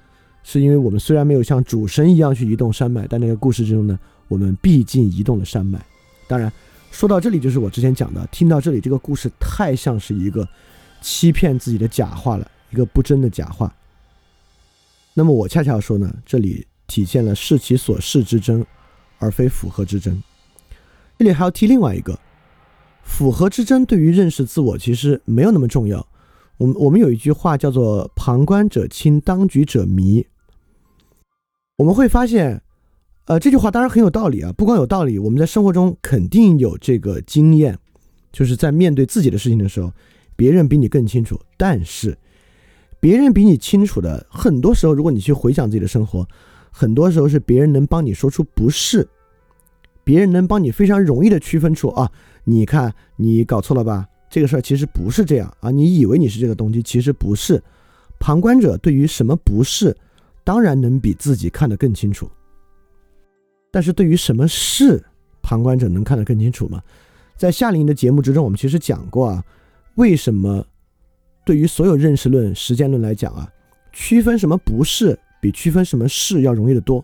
是因为我们虽然没有像主神一样去移动山脉，但那个故事之中呢，我们毕竟移动了山脉。当然，说到这里就是我之前讲的，听到这里这个故事太像是一个欺骗自己的假话了，一个不真的假话。那么我恰恰说呢，这里体现了视其所视之争，而非符合之争。这里还要提另外一个，符合之争对于认识自我其实没有那么重要。我们我们有一句话叫做“旁观者清，当局者迷”。我们会发现，呃，这句话当然很有道理啊。不光有道理，我们在生活中肯定有这个经验，就是在面对自己的事情的时候，别人比你更清楚。但是，别人比你清楚的，很多时候，如果你去回想自己的生活，很多时候是别人能帮你说出不是，别人能帮你非常容易的区分出啊，你看你搞错了吧。这个事儿其实不是这样啊！你以为你是这个东西，其实不是。旁观者对于什么不是，当然能比自己看得更清楚。但是对于什么是，旁观者能看得更清楚吗？在夏令营的节目之中，我们其实讲过啊，为什么对于所有认识论、实践论来讲啊，区分什么不是比区分什么是要容易得多。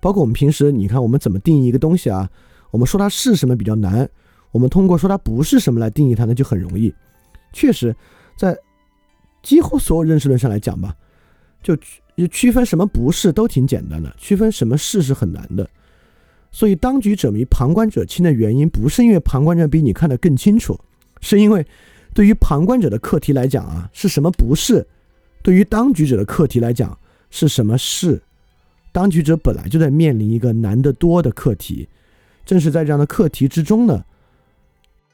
包括我们平时，你看我们怎么定义一个东西啊？我们说它是什么比较难。我们通过说它不是什么来定义它，那就很容易。确实，在几乎所有认识论上来讲吧，就区分什么不是都挺简单的，区分什么是是很难的。所以当局者迷，旁观者清的原因，不是因为旁观者比你看得更清楚，是因为对于旁观者的课题来讲啊，是什么不是？对于当局者的课题来讲，是什么是？当局者本来就在面临一个难得多的课题，正是在这样的课题之中呢，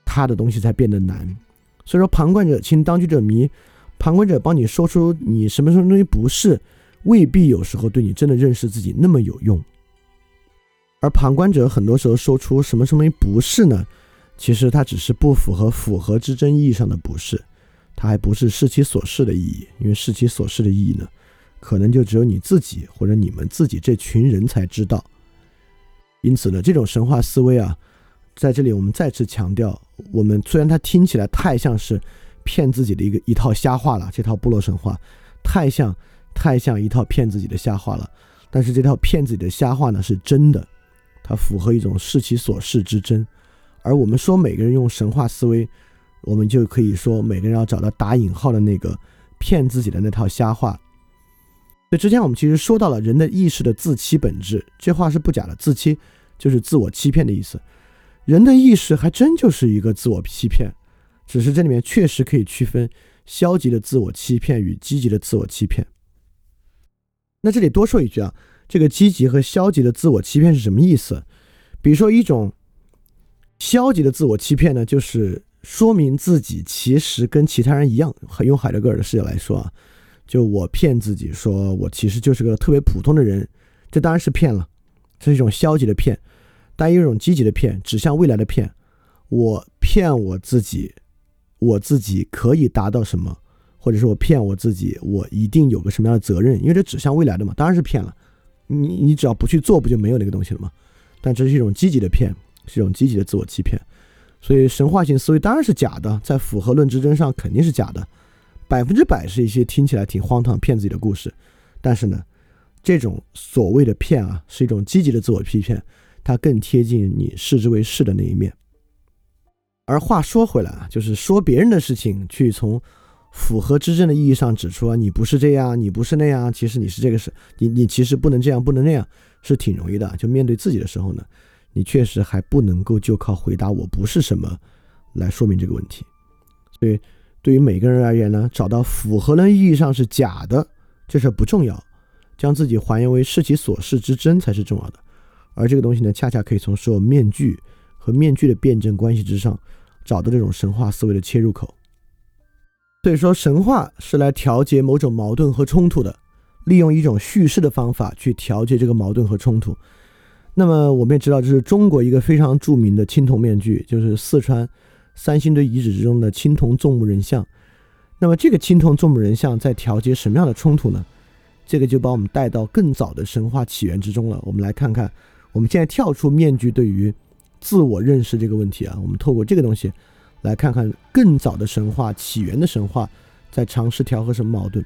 他的东西才变得难。所以说，旁观者清，当局者迷，旁观者帮你说出你什么什么东西不是。未必有时候对你真的认识自己那么有用，而旁观者很多时候说出什么什么东西不是呢？其实它只是不符合符合之真意义上的不是，它还不是视其所示的意义，因为视其所示的意义呢，可能就只有你自己或者你们自己这群人才知道。因此呢，这种神话思维啊，在这里我们再次强调，我们虽然它听起来太像是骗自己的一个一套瞎话了，这套部落神话太像。太像一套骗自己的瞎话了，但是这套骗自己的瞎话呢是真的，它符合一种视其所视之真。而我们说每个人用神话思维，我们就可以说每个人要找到打引号的那个骗自己的那套瞎话。所以之前我们其实说到了人的意识的自欺本质，这话是不假的，自欺就是自我欺骗的意思。人的意识还真就是一个自我欺骗，只是这里面确实可以区分消极的自我欺骗与积极的自我欺骗。那这里多说一句啊，这个积极和消极的自我欺骗是什么意思？比如说一种消极的自我欺骗呢，就是说明自己其实跟其他人一样。用海德格尔的视角来说啊，就我骗自己说我其实就是个特别普通的人，这当然是骗了，这是一种消极的骗。但有一种积极的骗，指向未来的骗，我骗我自己，我自己可以达到什么？或者是我骗我自己，我一定有个什么样的责任？因为这指向未来的嘛，当然是骗了。你你只要不去做，不就没有那个东西了吗？但这是一种积极的骗，是一种积极的自我欺骗。所以神话性思维当然是假的，在符合论之争上肯定是假的，百分之百是一些听起来挺荒唐骗自己的故事。但是呢，这种所谓的骗啊，是一种积极的自我欺骗，它更贴近你视之为是的那一面。而话说回来啊，就是说别人的事情去从。符合之争的意义上指出啊，你不是这样，你不是那样，其实你是这个是，你你其实不能这样，不能那样，是挺容易的。就面对自己的时候呢，你确实还不能够就靠回答我不是什么来说明这个问题。所以对于每个人而言呢，找到符合的意义上是假的这事不重要，将自己还原为视其所视之真才是重要的。而这个东西呢，恰恰可以从所有面具和面具的辩证关系之上，找到这种神话思维的切入口。所以说，神话是来调节某种矛盾和冲突的，利用一种叙事的方法去调节这个矛盾和冲突。那么，我们也知道，这是中国一个非常著名的青铜面具，就是四川三星堆遗址之中的青铜纵目人像。那么，这个青铜纵目人像在调节什么样的冲突呢？这个就把我们带到更早的神话起源之中了。我们来看看，我们现在跳出面具对于自我认识这个问题啊，我们透过这个东西。来看看更早的神话起源的神话，在尝试调和什么矛盾。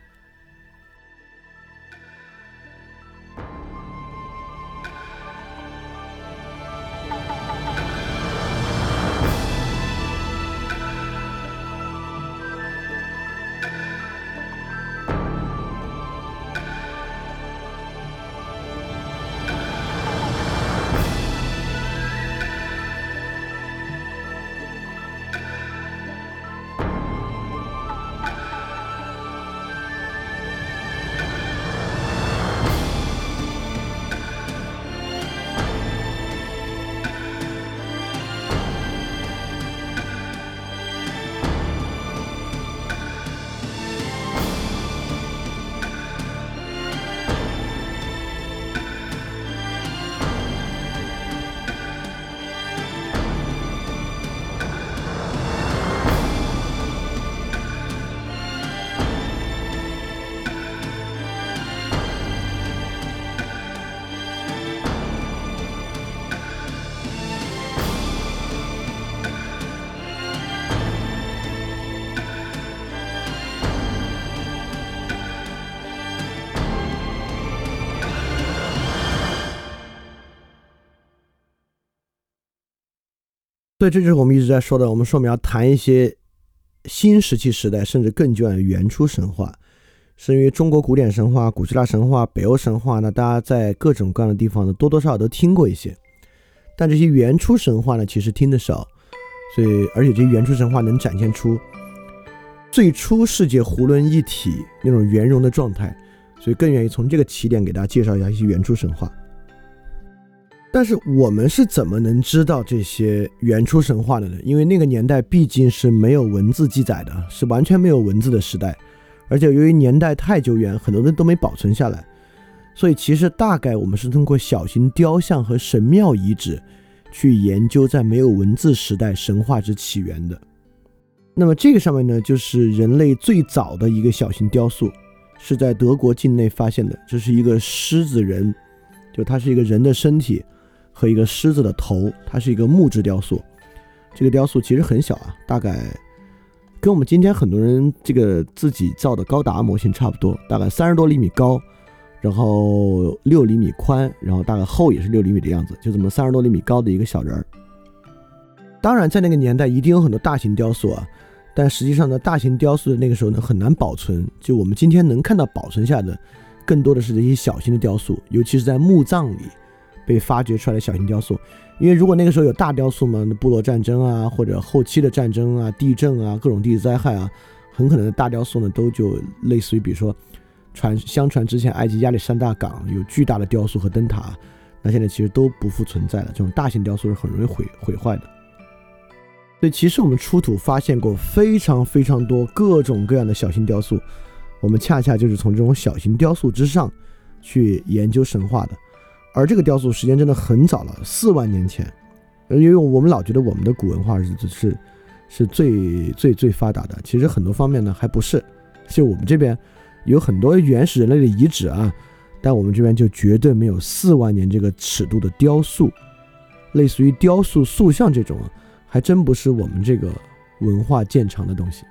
所以这就是我们一直在说的。我们说我们要谈一些新石器时代，甚至更久远的原初神话，是因为中国古典神话、古希腊神话、北欧神话呢，大家在各种各样的地方呢，多多少少都听过一些。但这些原初神话呢，其实听得少，所以而且这些原初神话能展现出最初世界囫囵一体那种圆融的状态，所以更愿意从这个起点给大家介绍一下一些原初神话。但是我们是怎么能知道这些原初神话的呢？因为那个年代毕竟是没有文字记载的，是完全没有文字的时代，而且由于年代太久远，很多人都没保存下来，所以其实大概我们是通过小型雕像和神庙遗址去研究在没有文字时代神话之起源的。那么这个上面呢，就是人类最早的一个小型雕塑，是在德国境内发现的，这是一个狮子人，就它是一个人的身体。和一个狮子的头，它是一个木质雕塑。这个雕塑其实很小啊，大概跟我们今天很多人这个自己造的高达模型差不多，大概三十多厘米高，然后六厘米宽，然后大概厚也是六厘米的样子，就这么三十多厘米高的一个小人儿。当然，在那个年代一定有很多大型雕塑啊，但实际上呢，大型雕塑那个时候呢很难保存。就我们今天能看到保存下的，更多的是这些小型的雕塑，尤其是在墓葬里。被发掘出来的小型雕塑，因为如果那个时候有大雕塑嘛，部落战争啊，或者后期的战争啊、地震啊、各种地质灾害啊，很可能大雕塑呢都就类似于，比如说传相传之前埃及亚历山大港有巨大的雕塑和灯塔，那现在其实都不复存在了。这种大型雕塑是很容易毁毁坏的。所以其实我们出土发现过非常非常多各种各样的小型雕塑，我们恰恰就是从这种小型雕塑之上去研究神话的。而这个雕塑时间真的很早了，四万年前。因为我们老觉得我们的古文化是是是最最最发达的，其实很多方面呢还不是。就我们这边有很多原始人类的遗址啊，但我们这边就绝对没有四万年这个尺度的雕塑，类似于雕塑塑像这种，还真不是我们这个文化见长的东西。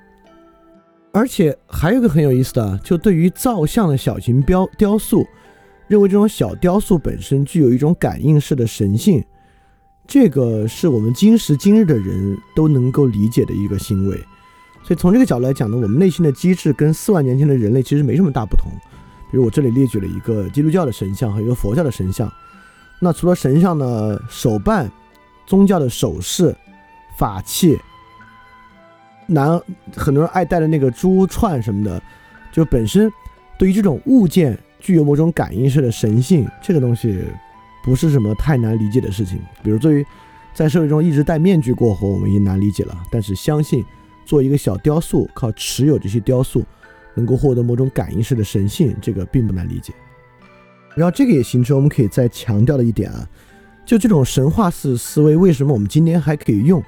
而且还有个很有意思的，就对于造像的小型雕雕塑。认为这种小雕塑本身具有一种感应式的神性，这个是我们今时今日的人都能够理解的一个行为。所以从这个角度来讲呢，我们内心的机制跟四万年前的人类其实没什么大不同。比如我这里列举了一个基督教的神像和一个佛教的神像。那除了神像呢，手办、宗教的首饰、法器，男很多人爱戴的那个珠串什么的，就本身对于这种物件。具有某种感应式的神性，这个东西不是什么太难理解的事情。比如，对于在社会中一直戴面具过活，我们已经难理解了。但是，相信做一个小雕塑，靠持有这些雕塑能够获得某种感应式的神性，这个并不难理解。然后，这个也形成我们可以再强调的一点啊，就这种神话式思维，为什么我们今天还可以用？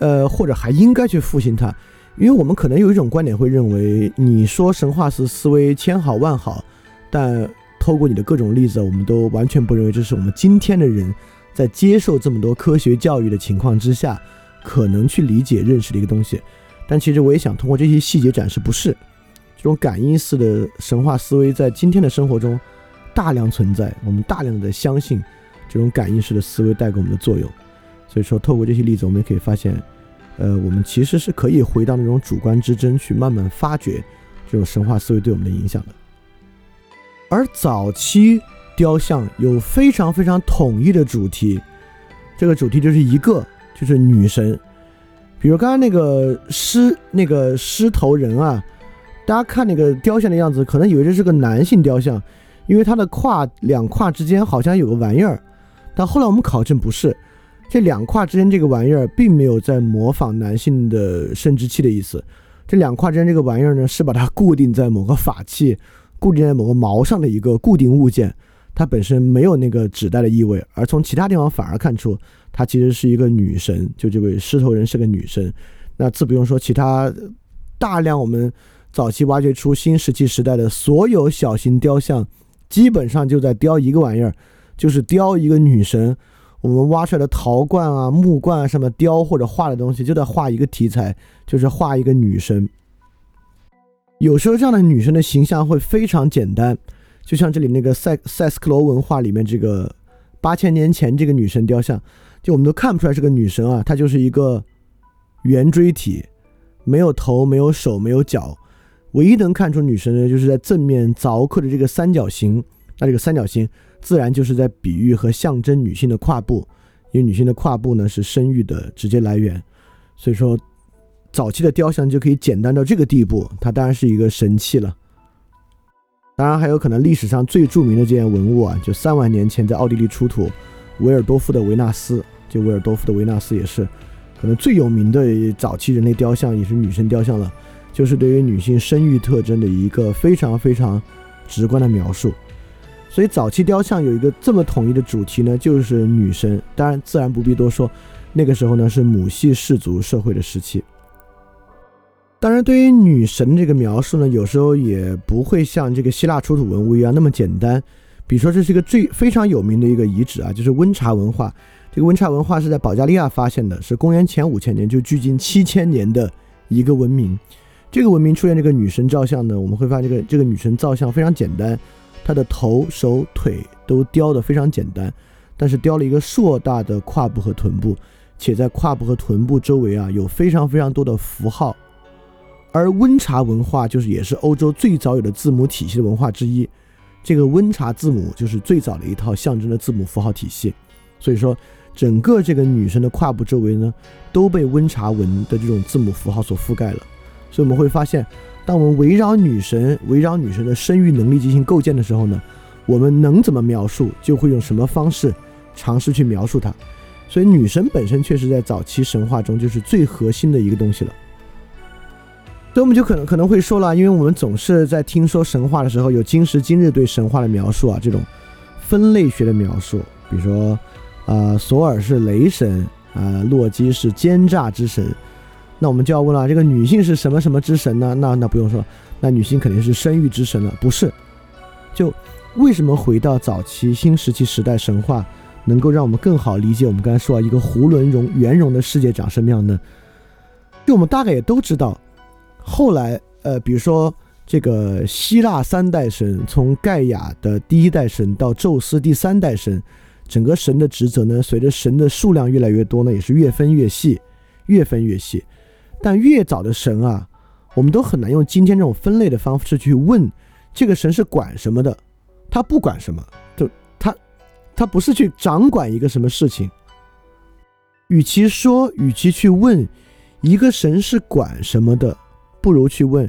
呃，或者还应该去复兴它？因为我们可能有一种观点会认为，你说神话式思维千好万好。但透过你的各种例子，我们都完全不认为这是我们今天的人在接受这么多科学教育的情况之下可能去理解认识的一个东西。但其实我也想通过这些细节展示，不是这种感应式的神话思维在今天的生活中大量存在，我们大量的相信这种感应式的思维带给我们的作用。所以说，透过这些例子，我们也可以发现，呃，我们其实是可以回到那种主观之争去慢慢发掘这种神话思维对我们的影响的。而早期雕像有非常非常统一的主题，这个主题就是一个，就是女神。比如刚刚那个狮，那个狮头人啊，大家看那个雕像的样子，可能以为这是个男性雕像，因为他的胯两胯之间好像有个玩意儿。但后来我们考证不是，这两胯之间这个玩意儿并没有在模仿男性的生殖器的意思，这两胯之间这个玩意儿呢，是把它固定在某个法器。固定在某个毛上的一个固定物件，它本身没有那个指代的意味，而从其他地方反而看出它其实是一个女神，就这位狮头人是个女神。那自不用说，其他大量我们早期挖掘出新石器时代的所有小型雕像，基本上就在雕一个玩意儿，就是雕一个女神。我们挖出来的陶罐啊、木罐啊，上面雕或者画的东西，就在画一个题材，就是画一个女神。有时候这样的女生的形象会非常简单，就像这里那个塞塞斯克罗文化里面这个八千年前这个女神雕像，就我们都看不出来是个女神啊，她就是一个圆锥体，没有头、没有手、没有脚，唯一能看出女神的，就是在正面凿刻的这个三角形。那这个三角形自然就是在比喻和象征女性的胯部，因为女性的胯部呢是生育的直接来源。所以说，早期的雕像就可以简单到这个地步，它当然是一个神器了。当然还有可能历史上最著名的这件文物啊，就三万年前在奥地利出土，维尔多夫的维纳斯，就维尔多夫的维纳斯也是可能最有名的早期人类雕像，也是女神雕像了，就是对于女性生育特征的一个非常非常直观的描述。所以早期雕像有一个这么统一的主题呢，就是女神。当然自然不必多说，那个时候呢是母系氏族社会的时期。当然，对于女神这个描述呢，有时候也不会像这个希腊出土文物一样那么简单。比如说，这是一个最非常有名的一个遗址啊，就是温查文化。这个温查文化是在保加利亚发现的，是公元前五千年，就距今七千年的一个文明。这个文明出现这个女神造像呢，我们会发现这个这个女神造像非常简单，她的头、手、腿都雕得非常简单，但是雕了一个硕大的胯部和臀部，且在胯部和臀部周围啊有非常非常多的符号。而温茶文化就是也是欧洲最早有的字母体系的文化之一，这个温茶字母就是最早的一套象征的字母符号体系，所以说整个这个女神的胯部周围呢都被温茶文的这种字母符号所覆盖了，所以我们会发现，当我们围绕女神、围绕女神的生育能力进行构建的时候呢，我们能怎么描述，就会用什么方式尝试去描述它，所以女神本身确实在早期神话中就是最核心的一个东西了。所以我们就可能可能会说了，因为我们总是在听说神话的时候，有今时今日对神话的描述啊，这种分类学的描述，比如说，呃，索尔是雷神，啊，洛基是奸诈之神，那我们就要问了，这个女性是什么什么之神呢？那那不用说，那女性肯定是生育之神了，不是？就为什么回到早期新石器时代神话，能够让我们更好理解我们刚才说一个囫囵容圆融的世界长什么样呢？就我们大概也都知道。后来，呃，比如说这个希腊三代神，从盖亚的第一代神到宙斯第三代神，整个神的职责呢，随着神的数量越来越多呢，也是越分越细，越分越细。但越早的神啊，我们都很难用今天这种分类的方式去问这个神是管什么的，他不管什么，就他，他不是去掌管一个什么事情。与其说，与其去问一个神是管什么的。不如去问，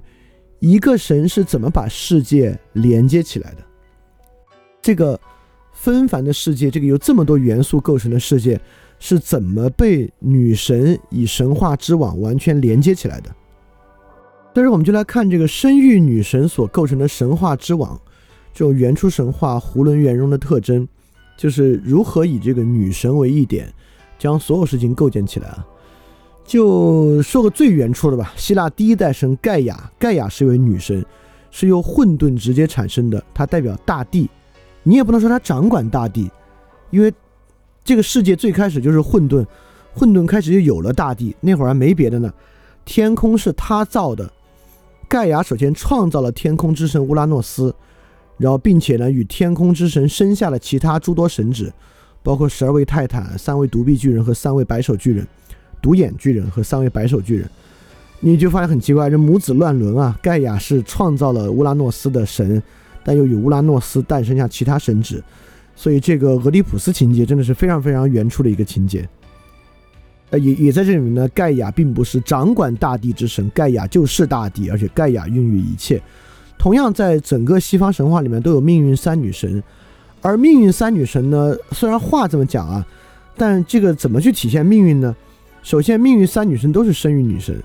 一个神是怎么把世界连接起来的？这个纷繁的世界，这个由这么多元素构成的世界，是怎么被女神以神话之网完全连接起来的？但是我们就来看这个生育女神所构成的神话之网，这种原初神话囫囵圆融的特征，就是如何以这个女神为一点，将所有事情构建起来啊。就说个最原初的吧，希腊第一代神盖亚，盖亚是一位女神，是由混沌直接产生的，她代表大地。你也不能说她掌管大地，因为这个世界最开始就是混沌，混沌开始就有了大地，那会儿还没别的呢。天空是他造的，盖亚首先创造了天空之神乌拉诺斯，然后并且呢与天空之神生下了其他诸多神祇，包括十二位泰坦、三位独臂巨人和三位白手巨人。独眼巨人和三位白手巨人，你就发现很奇怪，这母子乱伦啊！盖亚是创造了乌拉诺斯的神，但又与乌拉诺斯诞生下其他神祇，所以这个俄狄浦斯情节真的是非常非常原初的一个情节。呃，也也在这里面呢，盖亚并不是掌管大地之神，盖亚就是大地，而且盖亚孕育一切。同样，在整个西方神话里面都有命运三女神，而命运三女神呢，虽然话这么讲啊，但这个怎么去体现命运呢？首先，命运三女神都是生育女神，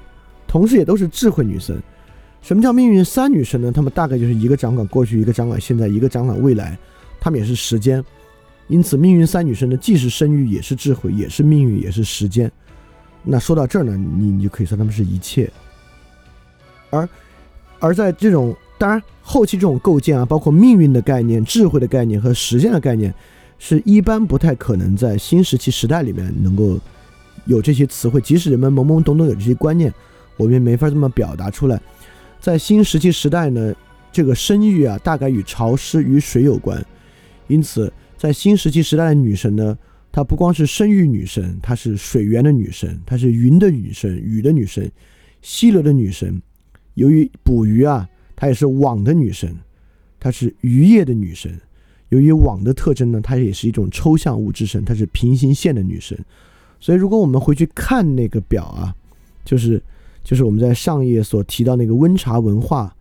同时也都是智慧女神。什么叫命运三女神呢？她们大概就是一个掌管过去，一个掌管现在，一个掌管未来。她们也是时间，因此命运三女神呢，既是生育，也是智慧，也是命运，也是时间。那说到这儿呢，你你就可以说她们是一切。而而在这种当然后期这种构建啊，包括命运的概念、智慧的概念和时间的概念，是一般不太可能在新石器时代里面能够。有这些词汇，即使人们懵懵懂懂有这些观念，我们也没法这么表达出来。在新石器时代呢，这个生育啊，大概与潮湿与水有关。因此，在新石器时代的女神呢，她不光是生育女神，她是水源的女神，她是云的女神，雨的女神，溪流的女神，由于捕鱼啊，她也是网的女神，她是渔业的女神。由于网的特征呢，它也是一种抽象物之神，它是平行线的女神。所以，如果我们回去看那个表啊，就是就是我们在上页所提到那个温茶文化，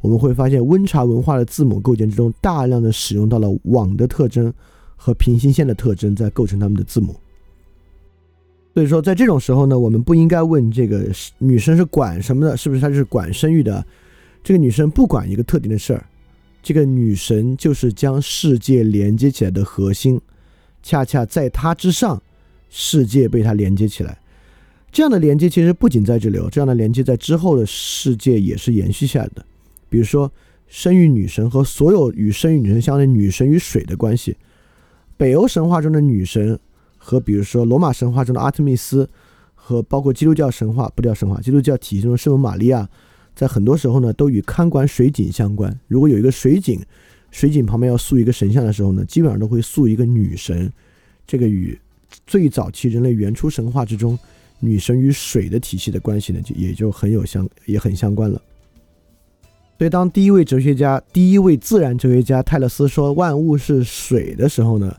我们会发现温茶文化的字母构建之中，大量的使用到了网的特征和平行线的特征，在构成他们的字母。所以说，在这种时候呢，我们不应该问这个女生是管什么的，是不是她是管生育的？这个女生不管一个特定的事儿，这个女神就是将世界连接起来的核心，恰恰在她之上。世界被它连接起来，这样的连接其实不仅在这里，这样的连接在之后的世界也是延续下来的。比如说，生育女神和所有与生育女神相关的女神与水的关系，北欧神话中的女神和比如说罗马神话中的阿特密斯，和包括基督教神话不叫神话，基督教体系中的圣母玛利亚，在很多时候呢都与看管水井相关。如果有一个水井，水井旁边要塑一个神像的时候呢，基本上都会塑一个女神，这个与。最早期人类原初神话之中，女神与水的体系的关系呢，就也就很有相也很相关了。所以，当第一位哲学家、第一位自然哲学家泰勒斯说万物是水的时候呢，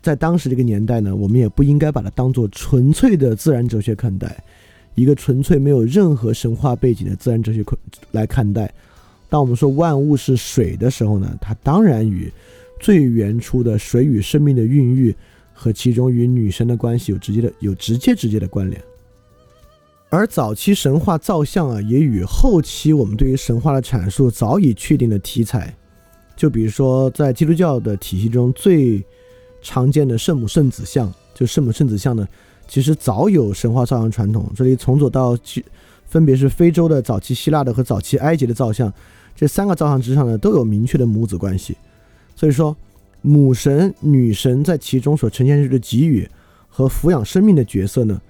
在当时这个年代呢，我们也不应该把它当做纯粹的自然哲学看待，一个纯粹没有任何神话背景的自然哲学来看待。当我们说万物是水的时候呢，它当然与最原初的水与生命的孕育。和其中与女神的关系有直接的、有直接直接的关联，而早期神话造像啊，也与后期我们对于神话的阐述早已确定的题材，就比如说在基督教的体系中最常见的圣母圣子像，就圣母圣子像呢，其实早有神话造像传统。这里从左到分别是非洲的早期希腊的和早期埃及的造像，这三个造像之上呢，都有明确的母子关系，所以说。母神、女神在其中所呈现出的给予和抚养生命的角色呢？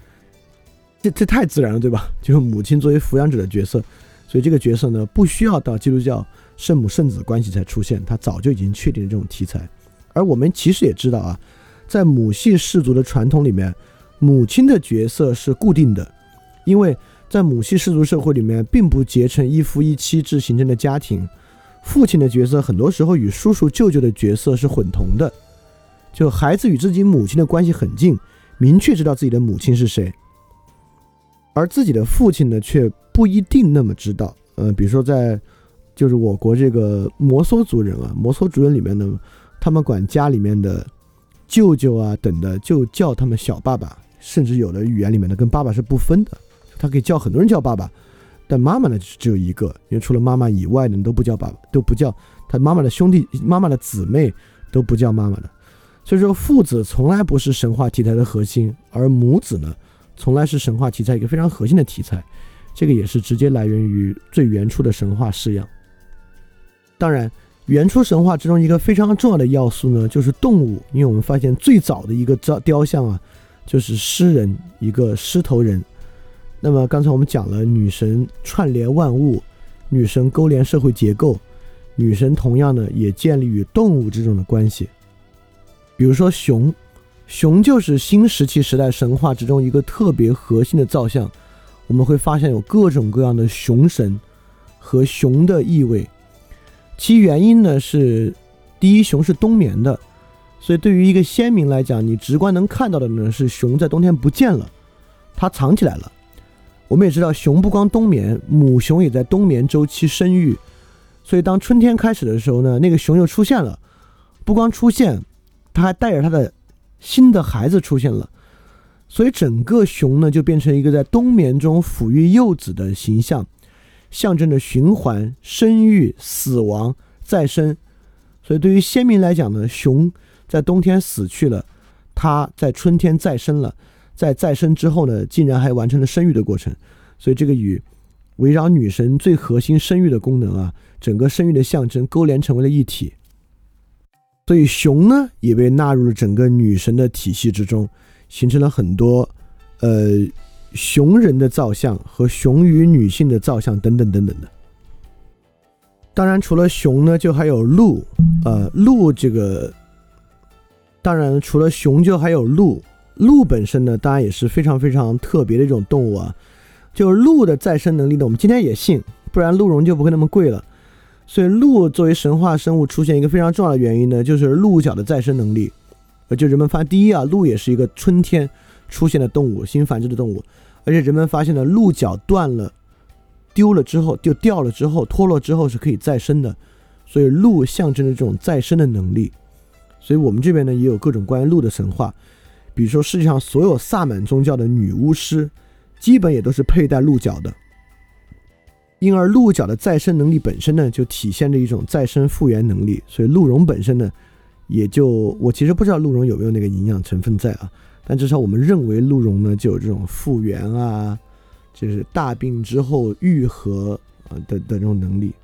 这这太自然了，对吧？就是母亲作为抚养者的角色，所以这个角色呢，不需要到基督教圣母圣子关系才出现，它早就已经确定了这种题材。而我们其实也知道啊，在母系氏族的传统里面，母亲的角色是固定的，因为在母系氏族社会里面，并不结成一夫一妻制形成的家庭。父亲的角色很多时候与叔叔舅舅的角色是混同的，就孩子与自己母亲的关系很近，明确知道自己的母亲是谁，而自己的父亲呢却不一定那么知道。呃，比如说在就是我国这个摩梭族人啊，摩梭族人里面呢，他们管家里面的舅舅啊等的就叫他们小爸爸，甚至有的语言里面呢跟爸爸是不分的，他可以叫很多人叫爸爸。但妈妈呢，只有一个，因为除了妈妈以外的都不叫爸爸，都不叫他妈妈的兄弟、妈妈的姊妹都不叫妈妈的。所以说，父子从来不是神话题材的核心，而母子呢，从来是神话题材一个非常核心的题材。这个也是直接来源于最原初的神话式样。当然，原初神话之中一个非常重要的要素呢，就是动物，因为我们发现最早的一个雕雕像啊，就是狮人，一个狮头人。那么刚才我们讲了女神串联万物，女神勾连社会结构，女神同样呢也建立与动物之中的关系。比如说熊，熊就是新石器时代神话之中一个特别核心的造像。我们会发现有各种各样的熊神和熊的意味，其原因呢是，第一，熊是冬眠的，所以对于一个先民来讲，你直观能看到的呢是熊在冬天不见了，它藏起来了。我们也知道，熊不光冬眠，母熊也在冬眠周期生育，所以当春天开始的时候呢，那个熊又出现了，不光出现，它还带着它的新的孩子出现了，所以整个熊呢就变成一个在冬眠中抚育幼子的形象，象征着循环、生育、死亡、再生。所以对于先民来讲呢，熊在冬天死去了，它在春天再生了。在再生之后呢，竟然还完成了生育的过程，所以这个与围绕女神最核心生育的功能啊，整个生育的象征勾连成为了一体。所以熊呢也被纳入了整个女神的体系之中，形成了很多呃熊人的造像和熊与女性的造像等等等等的。当然，除了熊呢，就还有鹿，呃，鹿这个，当然除了熊就还有鹿。鹿本身呢，当然也是非常非常特别的一种动物啊。就是鹿的再生能力呢，我们今天也信，不然鹿茸就不会那么贵了。所以鹿作为神话生物出现一个非常重要的原因呢，就是鹿角的再生能力。呃，就人们发现，第一啊，鹿也是一个春天出现的动物，新繁殖的动物，而且人们发现了鹿角断了、丢了之后就掉了之后脱落之后是可以再生的，所以鹿象征着这种再生的能力。所以我们这边呢也有各种关于鹿的神话，比如说世界上所有萨满宗教的女巫师，基本也都是佩戴鹿角的。因而鹿角的再生能力本身呢，就体现着一种再生复原能力。所以鹿茸本身呢，也就我其实不知道鹿茸有没有那个营养成分在啊，但至少我们认为鹿茸呢就有这种复原啊，就是大病之后愈合啊的的这种能力。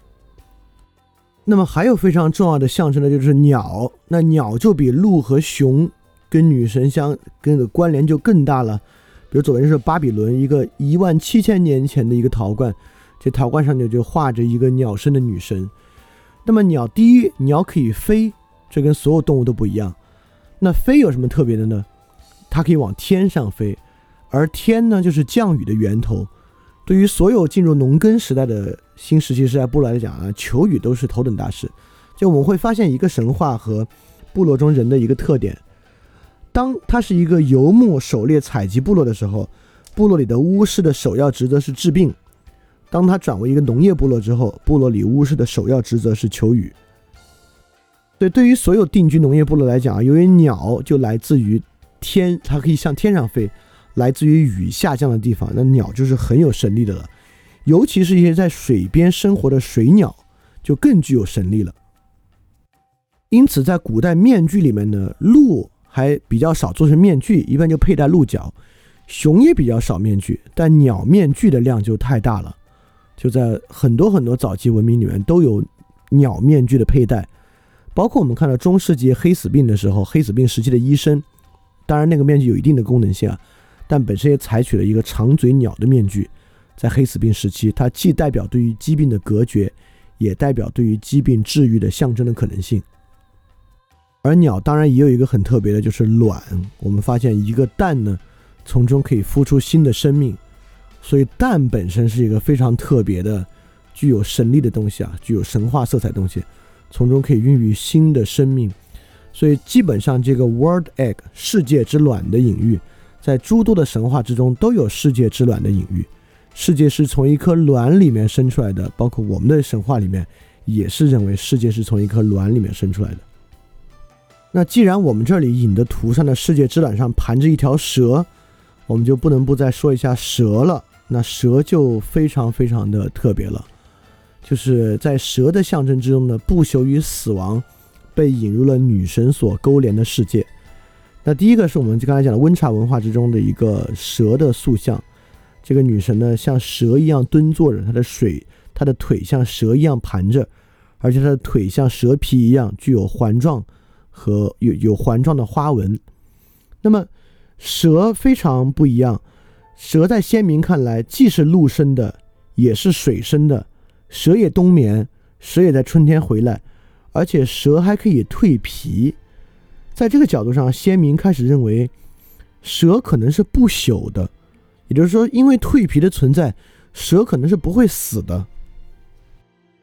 那么还有非常重要的象征呢就是鸟，那鸟就比鹿和熊跟女神相跟的关联就更大了。比如左边是巴比伦一个一万七千年前的一个陶罐。这陶罐上面就画着一个鸟身的女神。那么鸟，第一，鸟可以飞，这跟所有动物都不一样。那飞有什么特别的呢？它可以往天上飞，而天呢，就是降雨的源头。对于所有进入农耕时代的新石器时代部落来讲啊，求雨都是头等大事。就我们会发现一个神话和部落中人的一个特点：当它是一个游牧、狩猎、采集部落的时候，部落里的巫师的首要职责是治病。当他转为一个农业部落之后，部落里巫师的首要职责是求雨。对，对于所有定居农业部落来讲，由于鸟就来自于天，它可以向天上飞，来自于雨下降的地方，那鸟就是很有神力的了。尤其是一些在水边生活的水鸟，就更具有神力了。因此，在古代面具里面呢，鹿还比较少做成面具，一般就佩戴鹿角；熊也比较少面具，但鸟面具的量就太大了。就在很多很多早期文明里面都有鸟面具的佩戴，包括我们看到中世纪黑死病的时候，黑死病时期的医生，当然那个面具有一定的功能性啊，但本身也采取了一个长嘴鸟的面具，在黑死病时期，它既代表对于疾病的隔绝，也代表对于疾病治愈的象征的可能性。而鸟当然也有一个很特别的，就是卵，我们发现一个蛋呢，从中可以孵出新的生命。所以蛋本身是一个非常特别的、具有神力的东西啊，具有神话色彩东西，从中可以孕育新的生命。所以基本上这个 “world egg” 世界之卵的隐喻，在诸多的神话之中都有世界之卵的隐喻。世界是从一颗卵里面生出来的，包括我们的神话里面也是认为世界是从一颗卵里面生出来的。那既然我们这里引的图上的世界之卵上盘着一条蛇，我们就不能不再说一下蛇了。那蛇就非常非常的特别了，就是在蛇的象征之中呢，不朽与死亡被引入了女神所勾连的世界。那第一个是我们刚才讲的温茶文化之中的一个蛇的塑像，这个女神呢像蛇一样蹲坐着，她的水，她的腿像蛇一样盘着，而且她的腿像蛇皮一样具有环状和有有环状的花纹。那么蛇非常不一样。蛇在先民看来，既是陆生的，也是水生的。蛇也冬眠，蛇也在春天回来，而且蛇还可以蜕皮。在这个角度上，先民开始认为，蛇可能是不朽的，也就是说，因为蜕皮的存在，蛇可能是不会死的。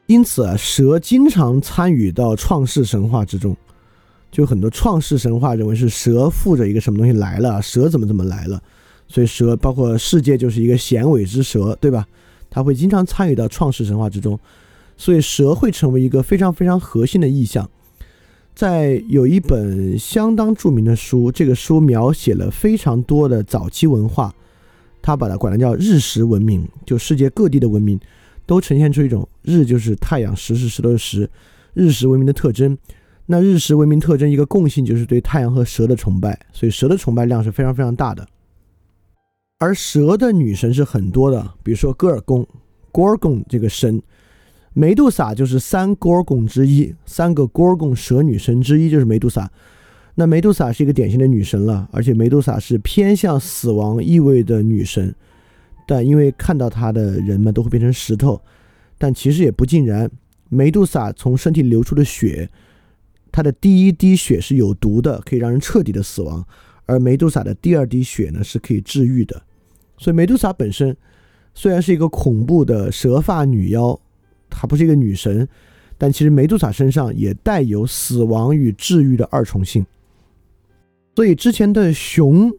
因此啊，蛇经常参与到创世神话之中。就很多创世神话认为是蛇附着一个什么东西来了，蛇怎么怎么来了。所以蛇包括世界就是一个衔尾之蛇，对吧？它会经常参与到创世神话之中，所以蛇会成为一个非常非常核心的意象。在有一本相当著名的书，这个书描写了非常多的早期文化，它把它管它叫日食文明，就世界各地的文明都呈现出一种日就是太阳，食是石头的石，日食文明的特征。那日食文明特征一个共性就是对太阳和蛇的崇拜，所以蛇的崇拜量是非常非常大的。而蛇的女神是很多的，比如说戈尔贡 （Gorgon） 这个神，梅杜莎就是三 Gorgon 之一，三个 Gorgon 蛇女神之一就是梅杜莎。那梅杜莎是一个典型的女神了，而且梅杜莎是偏向死亡意味的女神，但因为看到她的人们都会变成石头，但其实也不尽然。梅杜莎从身体流出的血，它的第一滴血是有毒的，可以让人彻底的死亡，而梅杜莎的第二滴血呢是可以治愈的。所以梅杜莎本身虽然是一个恐怖的蛇发女妖，她不是一个女神，但其实梅杜莎身上也带有死亡与治愈的二重性。所以之前的熊，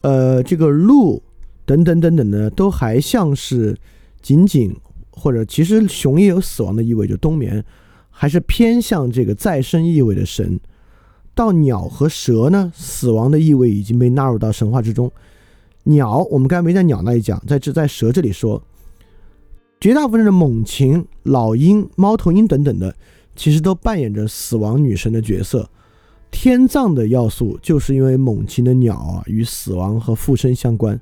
呃，这个鹿等等等等呢，都还像是仅仅或者其实熊也有死亡的意味，就冬眠，还是偏向这个再生意味的神。到鸟和蛇呢，死亡的意味已经被纳入到神话之中。鸟，我们刚才没在鸟那里讲，在这在蛇这里说，绝大部分的猛禽、老鹰、猫头鹰等等的，其实都扮演着死亡女神的角色。天葬的要素，就是因为猛禽的鸟啊与死亡和附身相关，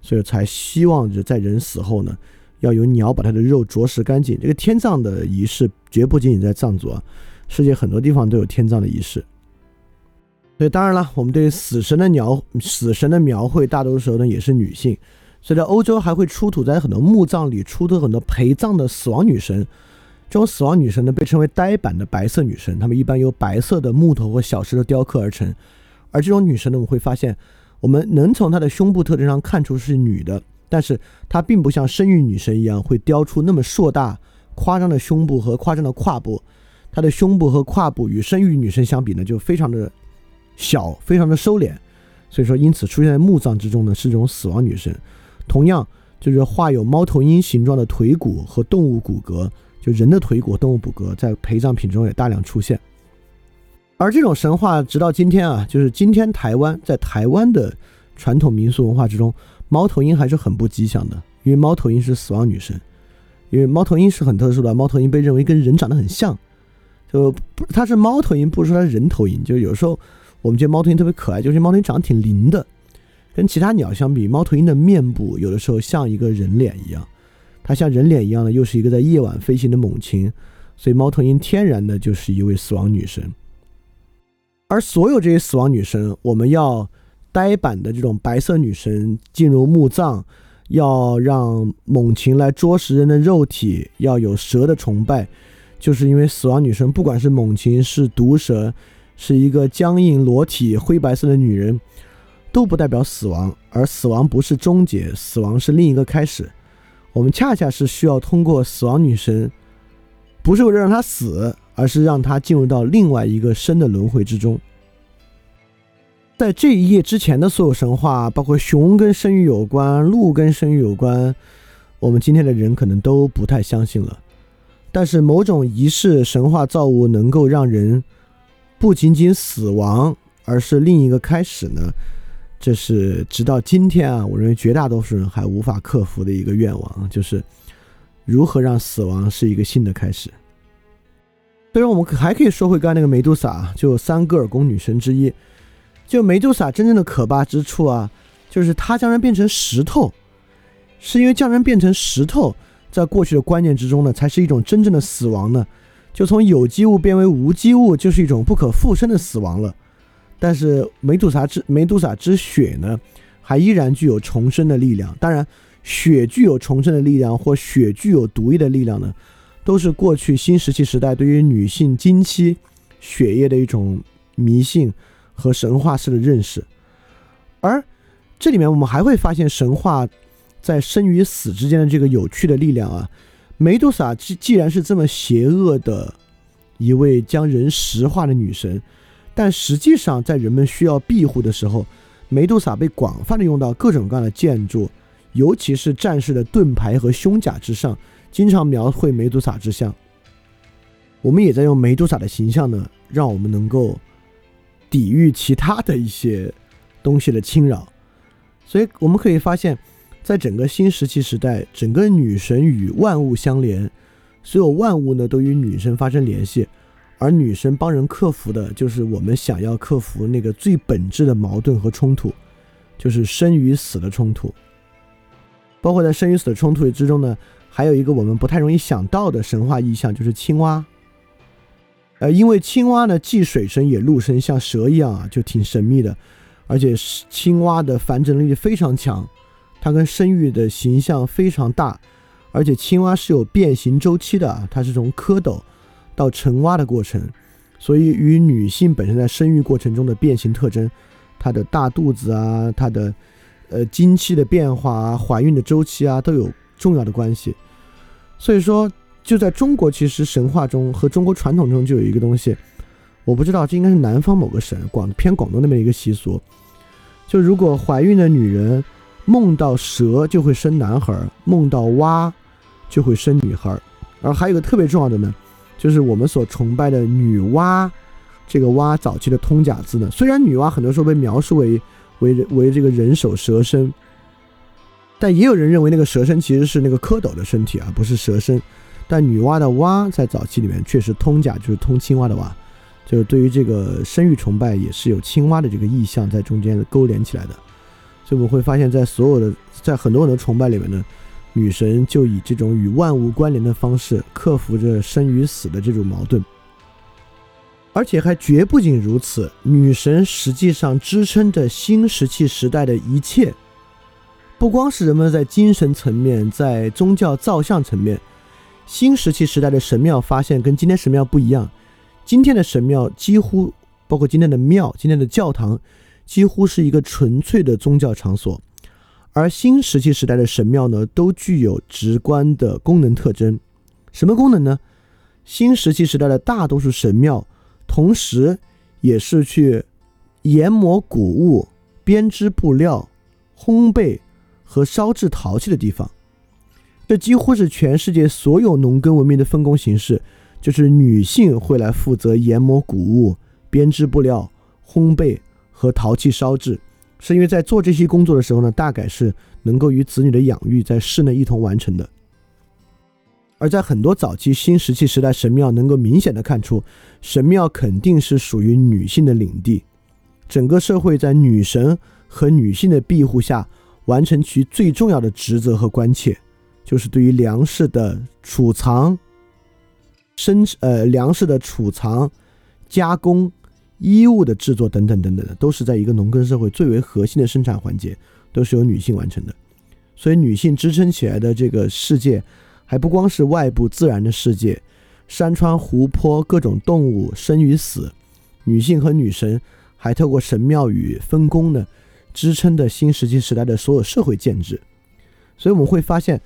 所以才希望着在人死后呢，要有鸟把它的肉啄食干净。这个天葬的仪式绝不仅仅在藏族啊，世界很多地方都有天葬的仪式。所以当然了，我们对死神的描死神的描绘，大多数时候呢也是女性。所以在欧洲还会出土在很多墓葬里出土很多陪葬的死亡女神。这种死亡女神呢被称为呆板的白色女神，她们一般由白色的木头或小石头雕刻而成。而这种女神呢，我们会发现，我们能从她的胸部特征上看出是女的，但是她并不像生育女神一样会雕出那么硕大、夸张的胸部和夸张的胯部。她的胸部和胯部与生育女神相比呢，就非常的。小，非常的收敛，所以说因此出现在墓葬之中呢，是这种死亡女神。同样，就是画有猫头鹰形状的腿骨和动物骨骼，就人的腿骨、动物骨骼在陪葬品中也大量出现。而这种神话直到今天啊，就是今天台湾在台湾的传统民俗文化之中，猫头鹰还是很不吉祥的，因为猫头鹰是死亡女神，因为猫头鹰是很特殊的，猫头鹰被认为跟人长得很像，就不它是猫头鹰，不是说它人头鹰，就有时候。我们觉得猫头鹰特别可爱，就是猫头鹰长得挺灵的，跟其他鸟相比，猫头鹰的面部有的时候像一个人脸一样，它像人脸一样的，又是一个在夜晚飞行的猛禽，所以猫头鹰天然的就是一位死亡女神。而所有这些死亡女神，我们要呆板的这种白色女神进入墓葬，要让猛禽来啄食人的肉体，要有蛇的崇拜，就是因为死亡女神不管是猛禽是毒蛇。是一个僵硬裸体灰白色的女人，都不代表死亡，而死亡不是终结，死亡是另一个开始。我们恰恰是需要通过死亡女神，不是为了让她死，而是让她进入到另外一个生的轮回之中。在这一页之前的所有神话，包括熊跟生育有关，鹿跟生育有关，我们今天的人可能都不太相信了。但是某种仪式神话造物能够让人。不仅仅死亡，而是另一个开始呢？这是直到今天啊，我认为绝大多数人还无法克服的一个愿望，就是如何让死亡是一个新的开始。虽然我们还可以说回刚才那个梅杜莎，就三戈尔宫女神之一，就梅杜莎真正的可怕之处啊，就是她将人变成石头，是因为将人变成石头，在过去的观念之中呢，才是一种真正的死亡呢。就从有机物变为无机物，就是一种不可复生的死亡了。但是梅杜莎之梅杜莎之血呢，还依然具有重生的力量。当然，血具有重生的力量，或血具有毒液的力量呢，都是过去新石器时代对于女性经期血液的一种迷信和神话式的认识。而这里面我们还会发现神话在生与死之间的这个有趣的力量啊。梅杜莎既既然是这么邪恶的一位将人石化的女神，但实际上在人们需要庇护的时候，梅杜莎被广泛的用到各种各样的建筑，尤其是战士的盾牌和胸甲之上，经常描绘梅杜莎之像。我们也在用梅杜莎的形象呢，让我们能够抵御其他的一些东西的侵扰，所以我们可以发现。在整个新石器时代，整个女神与万物相连，所有万物呢都与女神发生联系，而女神帮人克服的就是我们想要克服那个最本质的矛盾和冲突，就是生与死的冲突。包括在生与死的冲突之中呢，还有一个我们不太容易想到的神话意象，就是青蛙。呃，因为青蛙呢既水生也陆生，像蛇一样啊，就挺神秘的，而且青蛙的繁殖能力非常强。它跟生育的形象非常大，而且青蛙是有变形周期的，它是从蝌蚪到成蛙的过程，所以与女性本身在生育过程中的变形特征，它的大肚子啊，它的呃经期的变化啊、怀孕的周期啊都有重要的关系。所以说，就在中国，其实神话中和中国传统中就有一个东西，我不知道这应该是南方某个省广偏广东那边一个习俗，就如果怀孕的女人梦到蛇就会生男孩，梦到蛙就会生女孩。而还有一个特别重要的呢，就是我们所崇拜的女娲。这个蛙早期的通假字呢，虽然女娲很多时候被描述为为为这个人首蛇身，但也有人认为那个蛇身其实是那个蝌蚪的身体啊不是蛇身。但女娲的娲在早期里面确实通假就是通青蛙的蛙，就是对于这个生育崇拜也是有青蛙的这个意象在中间勾连起来的。所以我们会发现，在所有的在很多人的崇拜里面呢，女神就以这种与万物关联的方式克服着生与死的这种矛盾。而且还绝不仅如此，女神实际上支撑着新石器时代的一切，不光是人们在精神层面，在宗教造像层面，新石器时代的神庙发现跟今天神庙不一样。今天的神庙几乎包括今天的庙、今天的教堂，几乎是一个纯粹的宗教场所，而新石器时代的神庙呢，都具有直观的功能特征。什么功能呢？新石器时代的大多数神庙。同时，也是去研磨谷物、编织布料、烘焙和烧制陶器的地方。这几乎是全世界所有农耕文明的分工形式，就是女性会来负责研磨谷物、编织布料、烘焙和陶器烧制。是因为在做这些工作的时候呢，大概是能够与子女的养育在室内一同完成的。而在很多早期新石器时代神庙，能够明显的看出，神庙肯定是属于女性的领地，整个社会在女神和女性的庇护下，完成其最重要的职责和关切，就是对于粮食的储藏、生呃粮食的储藏、加工、衣物的制作等等等等的，都是在一个农耕社会最为核心的生产环节，都是由女性完成的，所以女性支撑起来的这个世界。还不光是外部自然的世界，山川湖泊、各种动物生与死，女性和女神还透过神庙与分工呢，支撑的新石器时代的所有社会建制。所以我们会发现，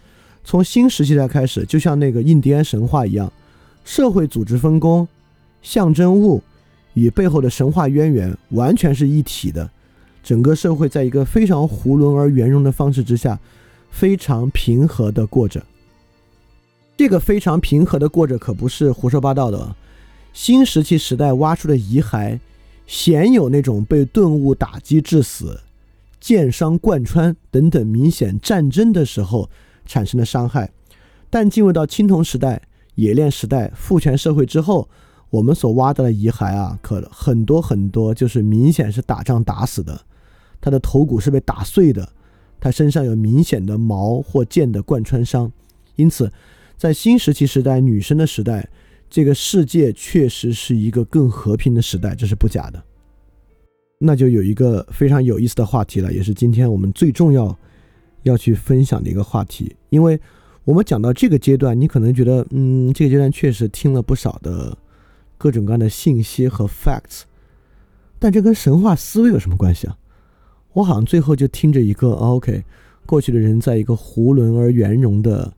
从新石器时代开始，就像那个印第安神话一样，社会组织分工、象征物与背后的神话渊源完全是一体的。整个社会在一个非常囫囵而圆融的方式之下，非常平和的过着。这个非常平和的过着，可不是胡说八道的。新石器时代挖出的遗骸，鲜有那种被钝物打击致死、剑伤贯穿等等明显战争的时候产生的伤害。但进入到青铜时代、冶炼时代、父权社会之后，我们所挖到的遗骸啊，可很多很多就是明显是打仗打死的，他的头骨是被打碎的，他身上有明显的矛或剑的贯穿伤，因此。在新石器时代，女生的时代，这个世界确实是一个更和平的时代，这是不假的。那就有一个非常有意思的话题了，也是今天我们最重要要去分享的一个话题。因为我们讲到这个阶段，你可能觉得，嗯，这个阶段确实听了不少的各种各样的信息和 facts，但这跟神话思维有什么关系啊？我好像最后就听着一个，OK，过去的人在一个囫囵而圆融的。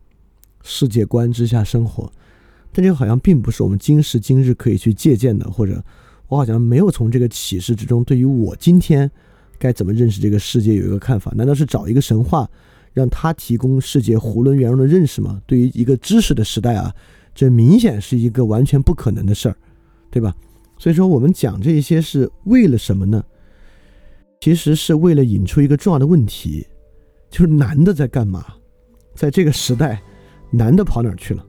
世界观之下生活，但这个好像并不是我们今时今日可以去借鉴的，或者我好像没有从这个启示之中，对于我今天该怎么认识这个世界有一个看法？难道是找一个神话，让他提供世界囫囵圆融的认识吗？对于一个知识的时代啊，这明显是一个完全不可能的事儿，对吧？所以说我们讲这些是为了什么呢？其实是为了引出一个重要的问题，就是男的在干嘛？在这个时代。男的跑哪儿去了？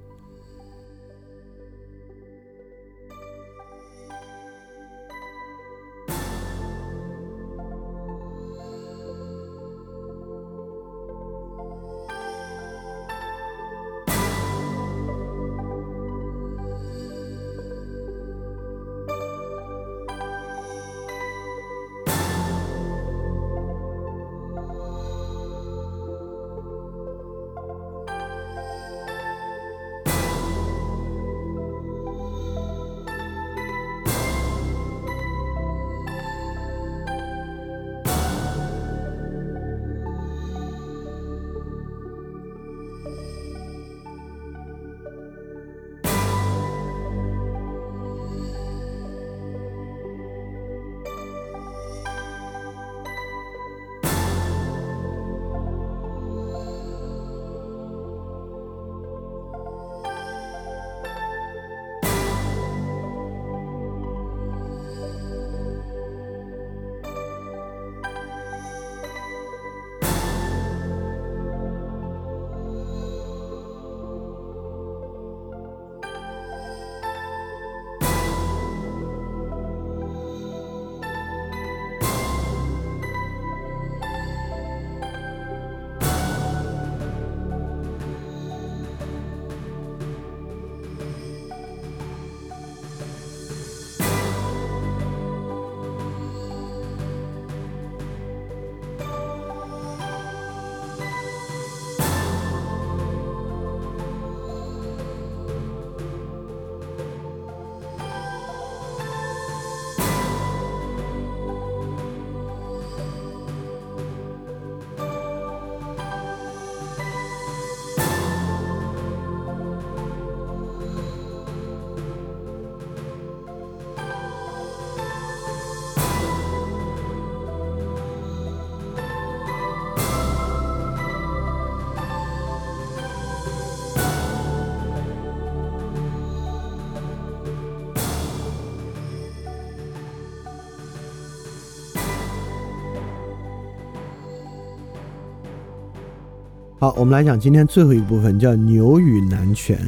我们来讲今天最后一部分，叫牛与男权。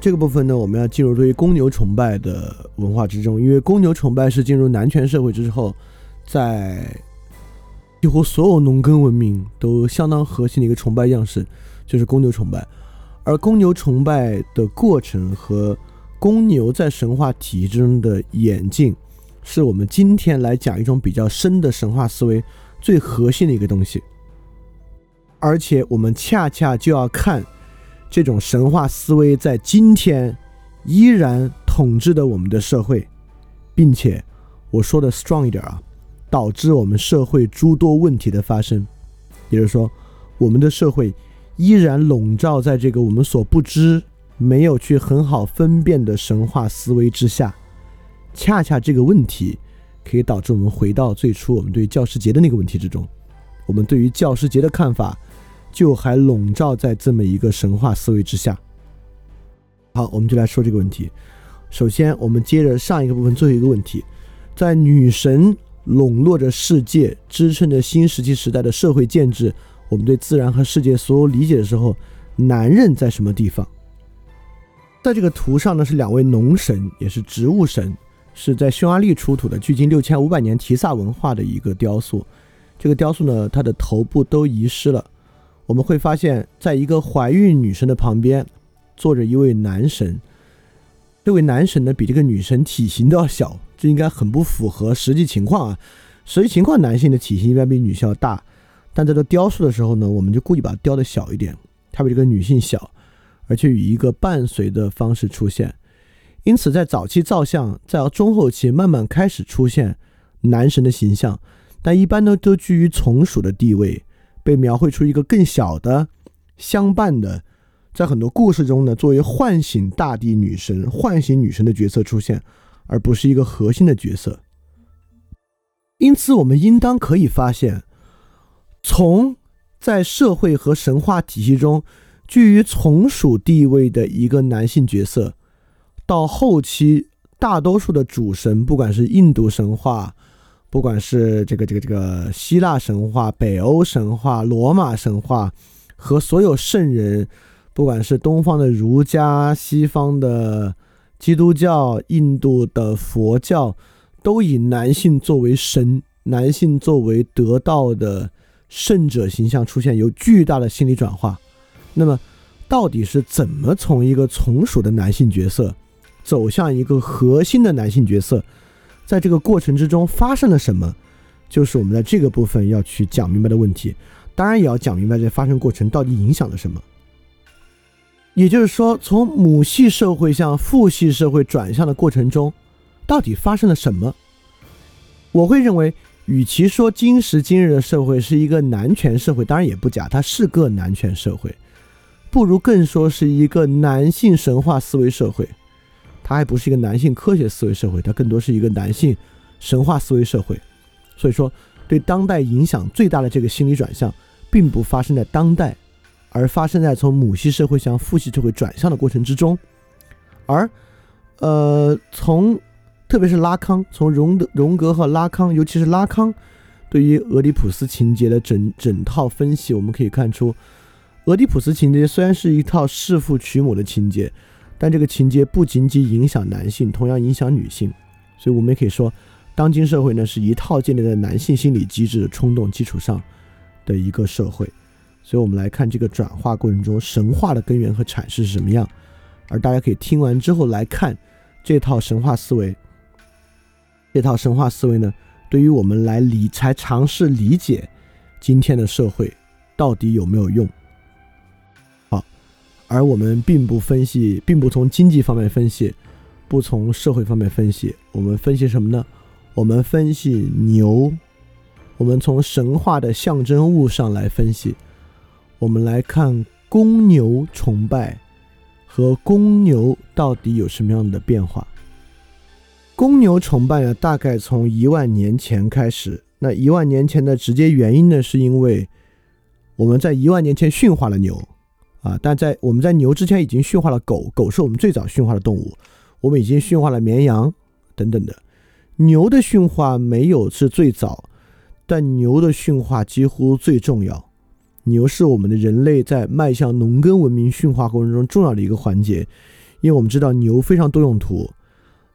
这个部分呢，我们要进入对于公牛崇拜的文化之中，因为公牛崇拜是进入男权社会之后，在几乎所有农耕文明都相当核心的一个崇拜样式，就是公牛崇拜。而公牛崇拜的过程和公牛在神话体系之中的演进，是我们今天来讲一种比较深的神话思维最核心的一个东西。而且我们恰恰就要看这种神话思维在今天依然统治的我们的社会，并且我说的 strong 一点啊，导致我们社会诸多问题的发生。也就是说，我们的社会依然笼罩在这个我们所不知、没有去很好分辨的神话思维之下。恰恰这个问题可以导致我们回到最初我们对教师节的那个问题之中。我们对于教师节的看法。就还笼罩在这么一个神话思维之下。好，我们就来说这个问题。首先，我们接着上一个部分最后一个问题：在女神笼络着世界、支撑着新石器时代的社会建制，我们对自然和世界所有理解的时候，男人在什么地方？在这个图上呢，是两位农神，也是植物神，是在匈牙利出土的，距今六千五百年提萨文化的一个雕塑。这个雕塑呢，它的头部都遗失了。我们会发现，在一个怀孕女神的旁边，坐着一位男神。这位男神呢，比这个女神体型都要小，这应该很不符合实际情况啊。实际情况，男性的体型一般比女性要大，但在这雕塑的时候呢，我们就故意把它雕的小一点，它比这个女性小，而且以一个伴随的方式出现。因此，在早期造像，在中后期慢慢开始出现男神的形象，但一般呢都居于从属的地位。被描绘出一个更小的相伴的，在很多故事中呢，作为唤醒大地女神、唤醒女神的角色出现，而不是一个核心的角色。因此，我们应当可以发现，从在社会和神话体系中居于从属地位的一个男性角色，到后期大多数的主神，不管是印度神话。不管是这个这个这个希腊神话、北欧神话、罗马神话和所有圣人，不管是东方的儒家、西方的基督教、印度的佛教，都以男性作为神、男性作为得道的圣者形象出现，有巨大的心理转化。那么，到底是怎么从一个从属的男性角色走向一个核心的男性角色？在这个过程之中发生了什么，就是我们在这个部分要去讲明白的问题。当然，也要讲明白这发生过程到底影响了什么。也就是说，从母系社会向父系社会转向的过程中，到底发生了什么？我会认为，与其说今时今日的社会是一个男权社会，当然也不假，它是个男权社会，不如更说是一个男性神话思维社会。它还不是一个男性科学思维社会，它更多是一个男性神话思维社会。所以说，对当代影响最大的这个心理转向，并不发生在当代，而发生在从母系社会向父系社会转向的过程之中。而，呃，从特别是拉康，从荣德、荣格和拉康，尤其是拉康对于俄狄浦斯情节的整整套分析，我们可以看出，俄狄浦斯情节虽然是一套弑父娶母的情节。但这个情节不仅仅影响男性，同样影响女性，所以我们也可以说，当今社会呢是一套建立在男性心理机制的冲动基础上的一个社会。所以我们来看这个转化过程中神话的根源和阐释是什么样，而大家可以听完之后来看这套神话思维。这套神话思维呢，对于我们来理才尝试理解今天的社会到底有没有用。而我们并不分析，并不从经济方面分析，不从社会方面分析，我们分析什么呢？我们分析牛，我们从神话的象征物上来分析，我们来看公牛崇拜和公牛到底有什么样的变化。公牛崇拜呢，大概从一万年前开始。那一万年前的直接原因呢，是因为我们在一万年前驯化了牛。啊！但在我们在牛之前已经驯化了狗，狗是我们最早驯化的动物。我们已经驯化了绵羊等等的。牛的驯化没有是最早，但牛的驯化几乎最重要。牛是我们的人类在迈向农耕文明驯化过程中重要的一个环节，因为我们知道牛非常多用途。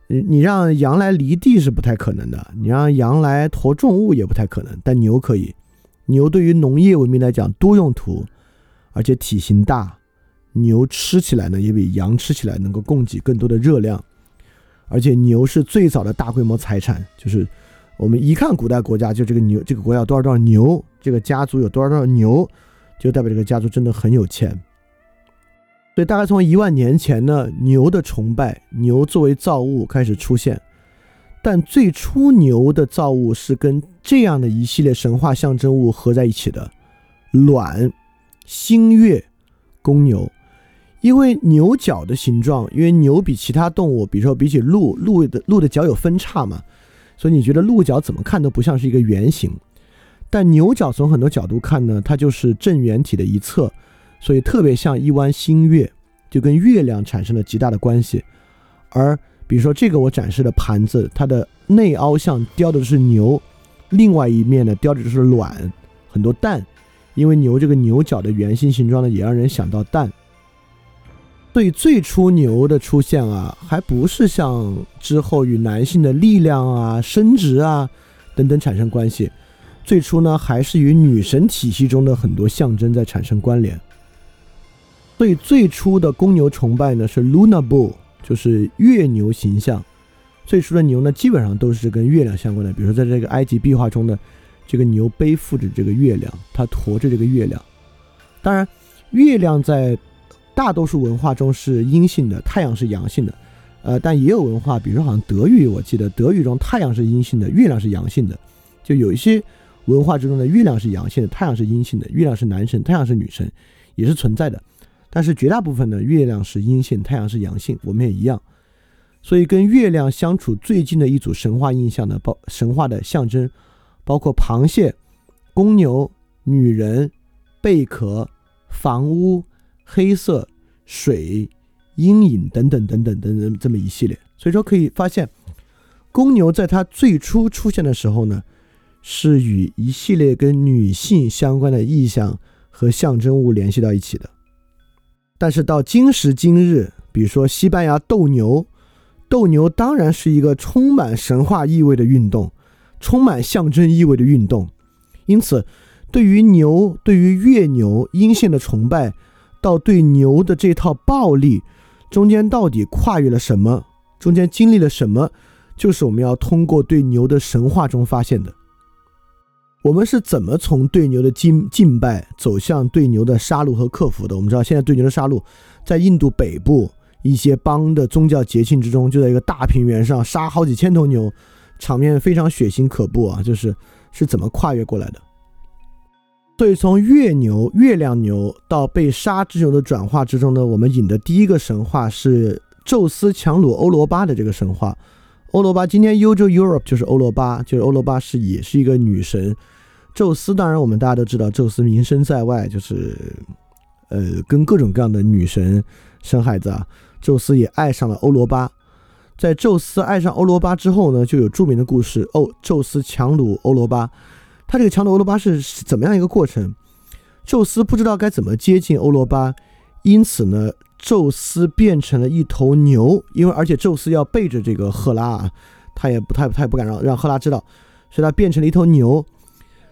你你让羊来犁地是不太可能的，你让羊来驮重物也不太可能，但牛可以。牛对于农业文明来讲多用途，而且体型大，牛吃起来呢也比羊吃起来能够供给更多的热量，而且牛是最早的大规模财产，就是我们一看古代国家，就这个牛，这个国家有多少多少牛，这个家族有多少多少牛，就代表这个家族真的很有钱。所以大概从一万年前呢，牛的崇拜，牛作为造物开始出现。但最初牛的造物是跟这样的一系列神话象征物合在一起的：卵、星月、公牛。因为牛角的形状，因为牛比其他动物，比如说比起鹿，鹿的鹿的角有分叉嘛，所以你觉得鹿角怎么看都不像是一个圆形。但牛角从很多角度看呢，它就是正圆体的一侧。所以特别像一弯新月，就跟月亮产生了极大的关系。而比如说这个我展示的盘子，它的内凹像雕的是牛，另外一面呢雕的是卵，很多蛋。因为牛这个牛角的圆形形状呢，也让人想到蛋。所以最初牛的出现啊，还不是像之后与男性的力量啊、生殖啊等等产生关系。最初呢，还是与女神体系中的很多象征在产生关联。所以最初的公牛崇拜呢是 Luna Bull，就是月牛形象。最初的牛呢基本上都是跟月亮相关的，比如说在这个埃及壁画中的这个牛背负着这个月亮，它驮着这个月亮。当然，月亮在大多数文化中是阴性的，太阳是阳性的。呃，但也有文化，比如说好像德语，我记得德语中太阳是阴性的，月亮是阳性的。就有一些文化之中的月亮是阳性的，太阳是阴性的，月亮是男神，太阳是女神，也是存在的。但是绝大部分呢，月亮是阴性，太阳是阳性，我们也一样。所以跟月亮相处最近的一组神话印象呢，包神话的象征，包括螃蟹、公牛、女人、贝壳、房屋、黑色、水、阴影等等等等等等这么一系列。所以说可以发现，公牛在它最初出现的时候呢，是与一系列跟女性相关的意象和象征物联系到一起的。但是到今时今日，比如说西班牙斗牛，斗牛当然是一个充满神话意味的运动，充满象征意味的运动。因此，对于牛，对于月牛阴性的崇拜，到对牛的这套暴力，中间到底跨越了什么？中间经历了什么？就是我们要通过对牛的神话中发现的。我们是怎么从对牛的敬敬拜走向对牛的杀戮和克服的？我们知道，现在对牛的杀戮，在印度北部一些邦的宗教节庆之中，就在一个大平原上杀好几千头牛，场面非常血腥可怖啊！就是是怎么跨越过来的？所以从月牛、月亮牛到被杀之牛的转化之中呢，我们引的第一个神话是宙斯强掳欧罗巴的这个神话。欧罗巴今天欧洲 Europe 就是欧罗巴，就是欧罗巴是也是一个女神。宙斯当然我们大家都知道，宙斯名声在外，就是呃跟各种各样的女神生孩子啊。宙斯也爱上了欧罗巴，在宙斯爱上欧罗巴之后呢，就有著名的故事哦，宙斯强掳欧罗巴。他这个强掳欧罗巴是怎么样一个过程？宙斯不知道该怎么接近欧罗巴，因此呢。宙斯变成了一头牛，因为而且宙斯要背着这个赫拉啊，他也不太他也不敢让让赫拉知道，所以他变成了一头牛，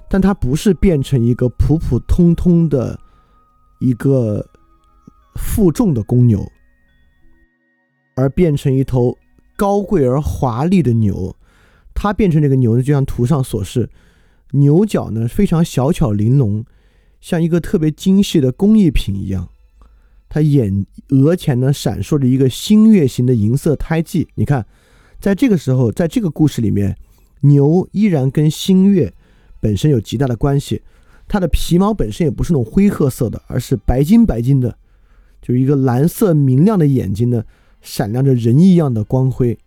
但他不是变成一个普普通通的一个负重的公牛，而变成一头高贵而华丽的牛。它变成这个牛呢，就像图上所示，牛角呢非常小巧玲珑，像一个特别精细的工艺品一样。它眼额前呢闪烁着一个星月形的银色胎记，你看，在这个时候，在这个故事里面，牛依然跟星月本身有极大的关系。它的皮毛本身也不是那种灰褐色的，而是白金白金的，就是一个蓝色明亮的眼睛呢，闪亮着人一样的光辉。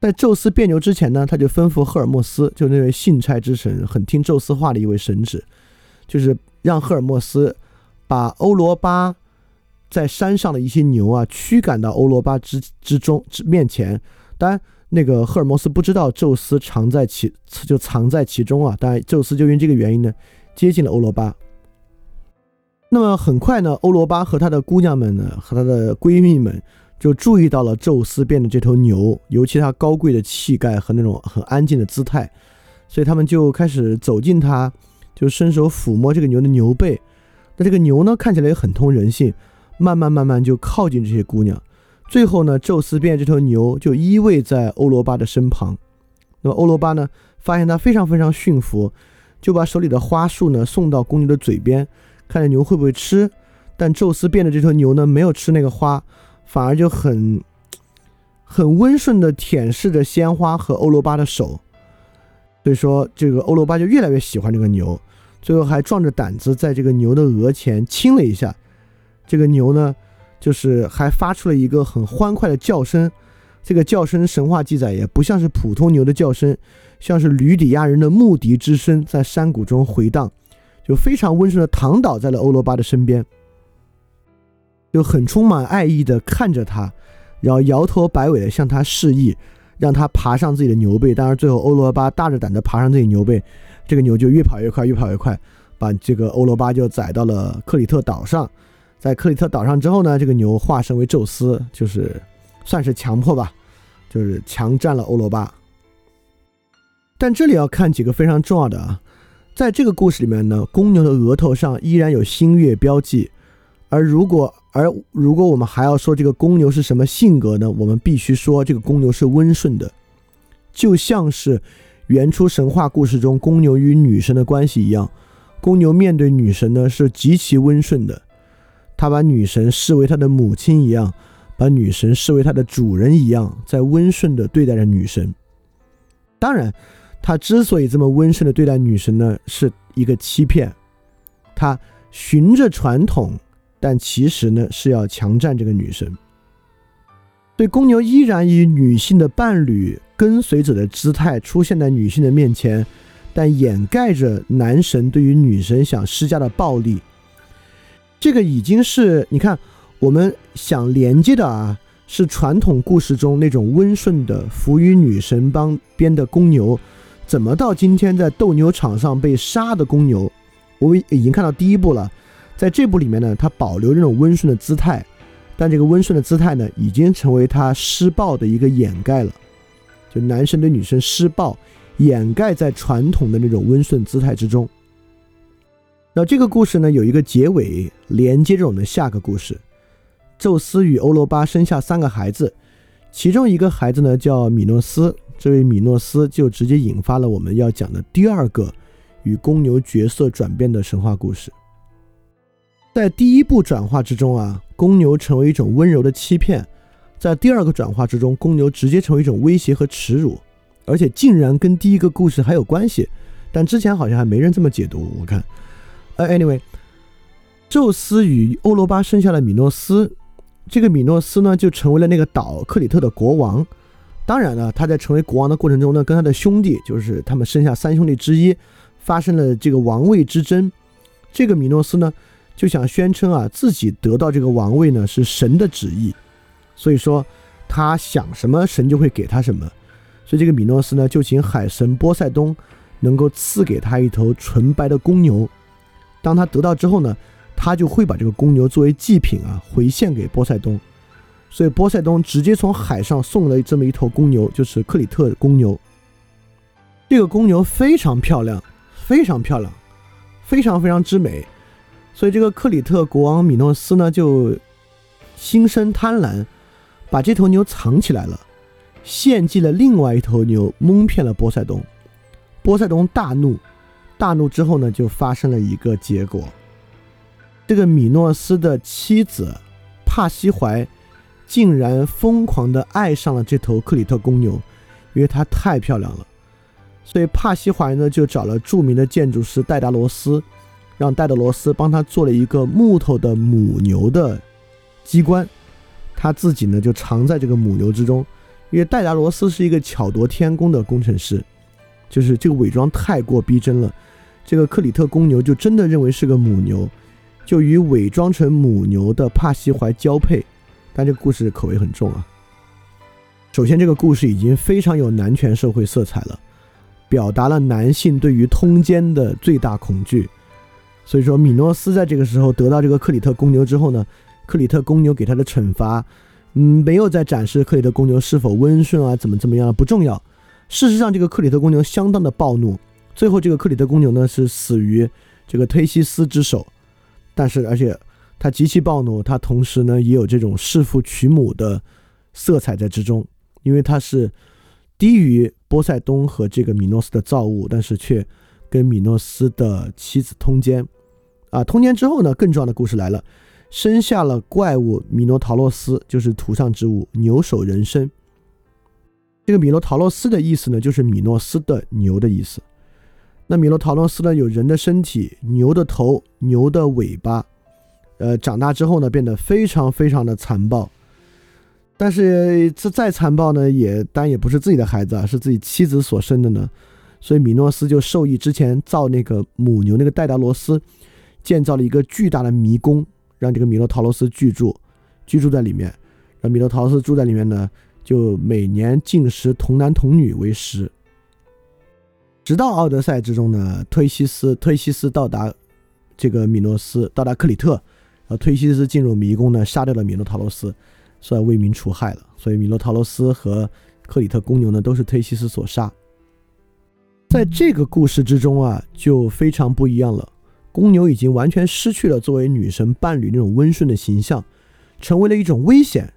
在宙斯变牛之前呢，他就吩咐赫尔墨斯，就那位信差之神，很听宙斯话的一位神祇，就是让赫尔墨斯。把欧罗巴在山上的一些牛啊驱赶到欧罗巴之之中之面前，当然那个赫尔墨斯不知道宙斯藏在其就藏在其中啊，当然宙斯就因这个原因呢接近了欧罗巴，那么很快呢，欧罗巴和她的姑娘们呢，和她的闺蜜们就注意到了宙斯变的这头牛，尤其他高贵的气概和那种很安静的姿态，所以他们就开始走近他，就伸手抚摸这个牛的牛背。那这个牛呢，看起来也很通人性，慢慢慢慢就靠近这些姑娘。最后呢，宙斯变这头牛就依偎在欧罗巴的身旁。那么欧罗巴呢，发现它非常非常驯服，就把手里的花束呢送到公牛的嘴边，看着牛会不会吃。但宙斯变的这头牛呢，没有吃那个花，反而就很很温顺的舔舐着鲜花和欧罗巴的手。所以说，这个欧罗巴就越来越喜欢这个牛。最后还壮着胆子在这个牛的额前亲了一下，这个牛呢，就是还发出了一个很欢快的叫声。这个叫声神话记载也不像是普通牛的叫声，像是吕底亚人的牧笛之声在山谷中回荡，就非常温顺的躺倒在了欧罗巴的身边，就很充满爱意的看着他，然后摇头摆尾的向他示意，让他爬上自己的牛背。当然，最后欧罗巴大着胆子爬上自己牛背。这个牛就越跑越快，越跑越快，把这个欧罗巴就载到了克里特岛上。在克里特岛上之后呢，这个牛化身为宙斯，就是算是强迫吧，就是强占了欧罗巴。但这里要看几个非常重要的啊，在这个故事里面呢，公牛的额头上依然有星月标记。而如果而如果我们还要说这个公牛是什么性格呢？我们必须说这个公牛是温顺的，就像是。原初神话故事中公牛与女神的关系一样，公牛面对女神呢是极其温顺的，他把女神视为他的母亲一样，把女神视为他的主人一样，在温顺的对待着女神。当然，他之所以这么温顺的对待女神呢，是一个欺骗，他循着传统，但其实呢是要强占这个女神。对公牛依然以女性的伴侣、跟随者的姿态出现在女性的面前，但掩盖着男神对于女神想施加的暴力。这个已经是你看，我们想连接的啊，是传统故事中那种温顺的服于女神帮边的公牛，怎么到今天在斗牛场上被杀的公牛？我们已经看到第一步了，在这部里面呢，他保留这种温顺的姿态。但这个温顺的姿态呢，已经成为他施暴的一个掩盖了。就男生对女生施暴，掩盖在传统的那种温顺姿态之中。那这个故事呢，有一个结尾连接着我们的下个故事。宙斯与欧罗巴生下三个孩子，其中一个孩子呢叫米诺斯。这位米诺斯就直接引发了我们要讲的第二个与公牛角色转变的神话故事。在第一步转化之中啊。公牛成为一种温柔的欺骗，在第二个转化之中，公牛直接成为一种威胁和耻辱，而且竟然跟第一个故事还有关系。但之前好像还没人这么解读。我看，呃，anyway，宙斯与欧罗巴生下了米诺斯，这个米诺斯呢就成为了那个岛克里特的国王。当然了，他在成为国王的过程中呢，跟他的兄弟，就是他们生下三兄弟之一，发生了这个王位之争。这个米诺斯呢。就想宣称啊，自己得到这个王位呢是神的旨意，所以说他想什么神就会给他什么，所以这个米诺斯呢就请海神波塞冬能够赐给他一头纯白的公牛，当他得到之后呢，他就会把这个公牛作为祭品啊回献给波塞冬，所以波塞冬直接从海上送了这么一头公牛，就是克里特公牛。这个公牛非常漂亮，非常漂亮，非常非常之美。所以这个克里特国王米诺斯呢，就心生贪婪，把这头牛藏起来了，献祭了另外一头牛，蒙骗了波塞冬。波塞冬大怒，大怒之后呢，就发生了一个结果：这个米诺斯的妻子帕西怀竟然疯狂的爱上了这头克里特公牛，因为它太漂亮了。所以帕西怀呢，就找了著名的建筑师戴达罗斯。让戴德罗斯帮他做了一个木头的母牛的机关，他自己呢就藏在这个母牛之中，因为戴达罗斯是一个巧夺天工的工程师，就是这个伪装太过逼真了，这个克里特公牛就真的认为是个母牛，就与伪装成母牛的帕西怀交配，但这个故事口味很重啊。首先，这个故事已经非常有男权社会色彩了，表达了男性对于通奸的最大恐惧。所以说，米诺斯在这个时候得到这个克里特公牛之后呢，克里特公牛给他的惩罚，嗯，没有在展示克里特公牛是否温顺啊，怎么怎么样不重要。事实上，这个克里特公牛相当的暴怒，最后这个克里特公牛呢是死于这个忒西斯之手。但是，而且他极其暴怒，他同时呢也有这种弑父娶母的色彩在之中，因为他是低于波塞冬和这个米诺斯的造物，但是却跟米诺斯的妻子通奸。啊，通奸之后呢，更重要的故事来了，生下了怪物米诺陶洛斯，就是图上之物牛首人身。这个米诺陶洛斯的意思呢，就是米诺斯的牛的意思。那米诺陶洛斯呢，有人的身体、牛的头、牛的尾巴。呃，长大之后呢，变得非常非常的残暴。但是这再残暴呢，也当然也不是自己的孩子啊，是自己妻子所生的呢。所以米诺斯就授意之前造那个母牛那个戴达罗斯。建造了一个巨大的迷宫，让这个米诺陶罗斯居住，居住在里面。让米诺陶罗斯住在里面呢，就每年进食童男童女为食。直到奥德赛之中呢，忒西斯忒西斯到达这个米诺斯，到达克里特，而忒西斯进入迷宫呢，杀掉了米诺陶罗斯，算为民除害了。所以米诺陶罗斯和克里特公牛呢，都是忒西斯所杀。在这个故事之中啊，就非常不一样了。公牛已经完全失去了作为女神伴侣那种温顺的形象，成为了一种危险、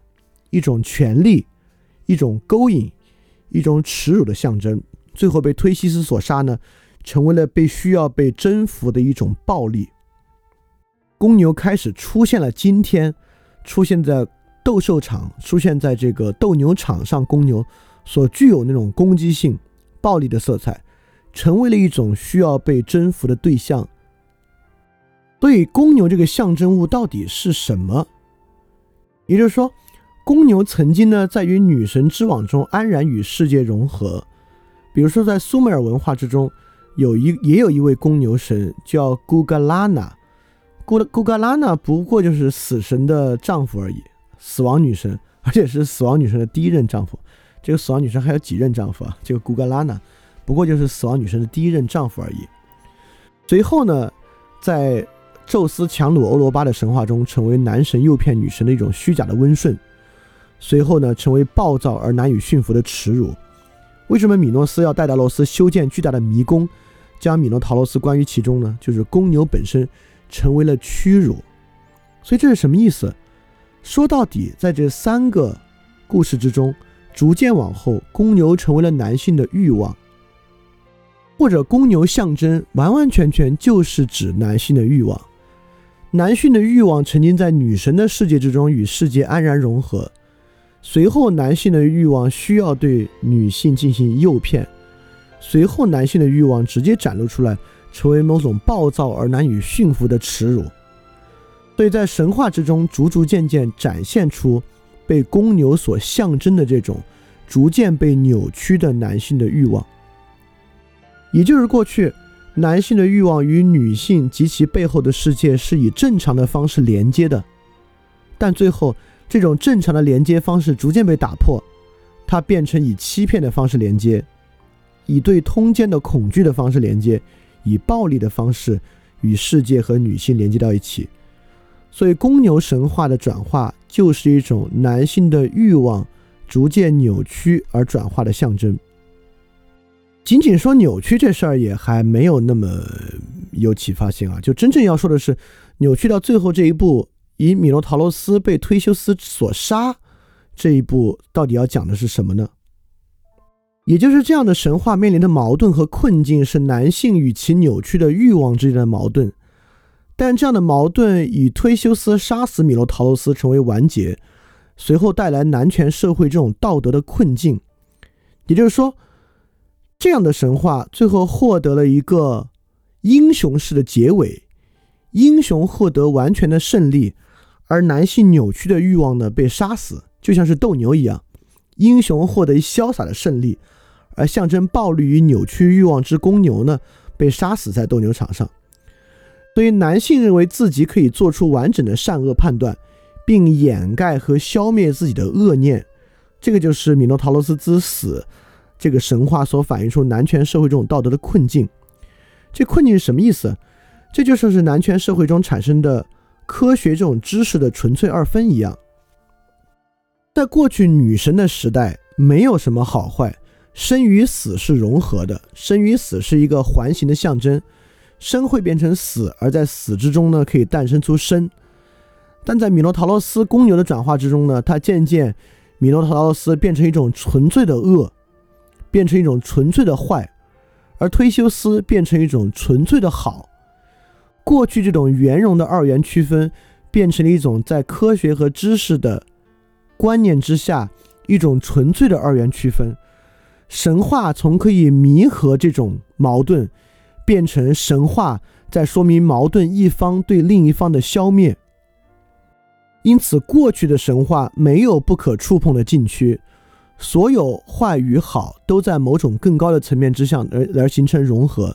一种权力、一种勾引、一种耻辱的象征。最后被忒西斯所杀呢，成为了被需要被征服的一种暴力。公牛开始出现了今天，出现在斗兽场、出现在这个斗牛场上，公牛所具有那种攻击性、暴力的色彩，成为了一种需要被征服的对象。所以，公牛这个象征物到底是什么？也就是说，公牛曾经呢，在与女神之网中安然与世界融合。比如说，在苏美尔文化之中，有一也有一位公牛神叫古嘎拉娜。古古格拉娜不过就是死神的丈夫而已，死亡女神，而且是死亡女神的第一任丈夫。这个死亡女神还有几任丈夫啊？这个古格拉娜不过就是死亡女神的第一任丈夫而已。随后呢，在宙斯强掳欧罗巴的神话中，成为男神诱骗女神的一种虚假的温顺。随后呢，成为暴躁而难以驯服的耻辱。为什么米诺斯要戴达罗斯修建巨大的迷宫，将米诺陶罗斯关于其中呢？就是公牛本身成为了屈辱。所以这是什么意思？说到底，在这三个故事之中，逐渐往后，公牛成为了男性的欲望。或者公牛象征完完全全就是指男性的欲望。男性的欲望曾经在女神的世界之中与世界安然融合，随后男性的欲望需要对女性进行诱骗，随后男性的欲望直接展露出来，成为某种暴躁而难以驯服的耻辱。所以在神话之中，逐逐渐渐展现出被公牛所象征的这种逐渐被扭曲的男性的欲望，也就是过去。男性的欲望与女性及其背后的世界是以正常的方式连接的，但最后这种正常的连接方式逐渐被打破，它变成以欺骗的方式连接，以对通奸的恐惧的方式连接，以暴力的方式与世界和女性连接到一起。所以，公牛神话的转化就是一种男性的欲望逐渐扭曲而转化的象征。仅仅说扭曲这事儿也还没有那么有启发性啊！就真正要说的是，扭曲到最后这一步，以米诺陶罗斯被忒修斯所杀这一步，到底要讲的是什么呢？也就是这样的神话面临的矛盾和困境是男性与其扭曲的欲望之间的矛盾，但这样的矛盾以忒修斯杀死米诺陶罗斯成为完结，随后带来男权社会这种道德的困境，也就是说。这样的神话最后获得了一个英雄式的结尾，英雄获得完全的胜利，而男性扭曲的欲望呢被杀死，就像是斗牛一样，英雄获得潇洒的胜利，而象征暴力与扭曲欲望之公牛呢被杀死在斗牛场上。所以男性认为自己可以做出完整的善恶判断，并掩盖和消灭自己的恶念，这个就是米诺陶罗斯之死。这个神话所反映出男权社会这种道德的困境，这困境是什么意思？这就像是男权社会中产生的科学这种知识的纯粹二分一样。在过去女神的时代，没有什么好坏，生与死是融合的，生与死是一个环形的象征，生会变成死，而在死之中呢，可以诞生出生。但在米诺陶洛斯公牛的转化之中呢，它渐渐米诺陶洛斯变成一种纯粹的恶，变成一种纯粹的坏，而忒修斯变成一种纯粹的好。过去这种圆融的二元区分，变成了一种在科学和知识的观念之下一种纯粹的二元区分。神话从可以弥合这种矛盾，变成神话在说明矛盾一方对另一方的消灭。因此，过去的神话没有不可触碰的禁区，所有坏与好都在某种更高的层面之上而而形成融合。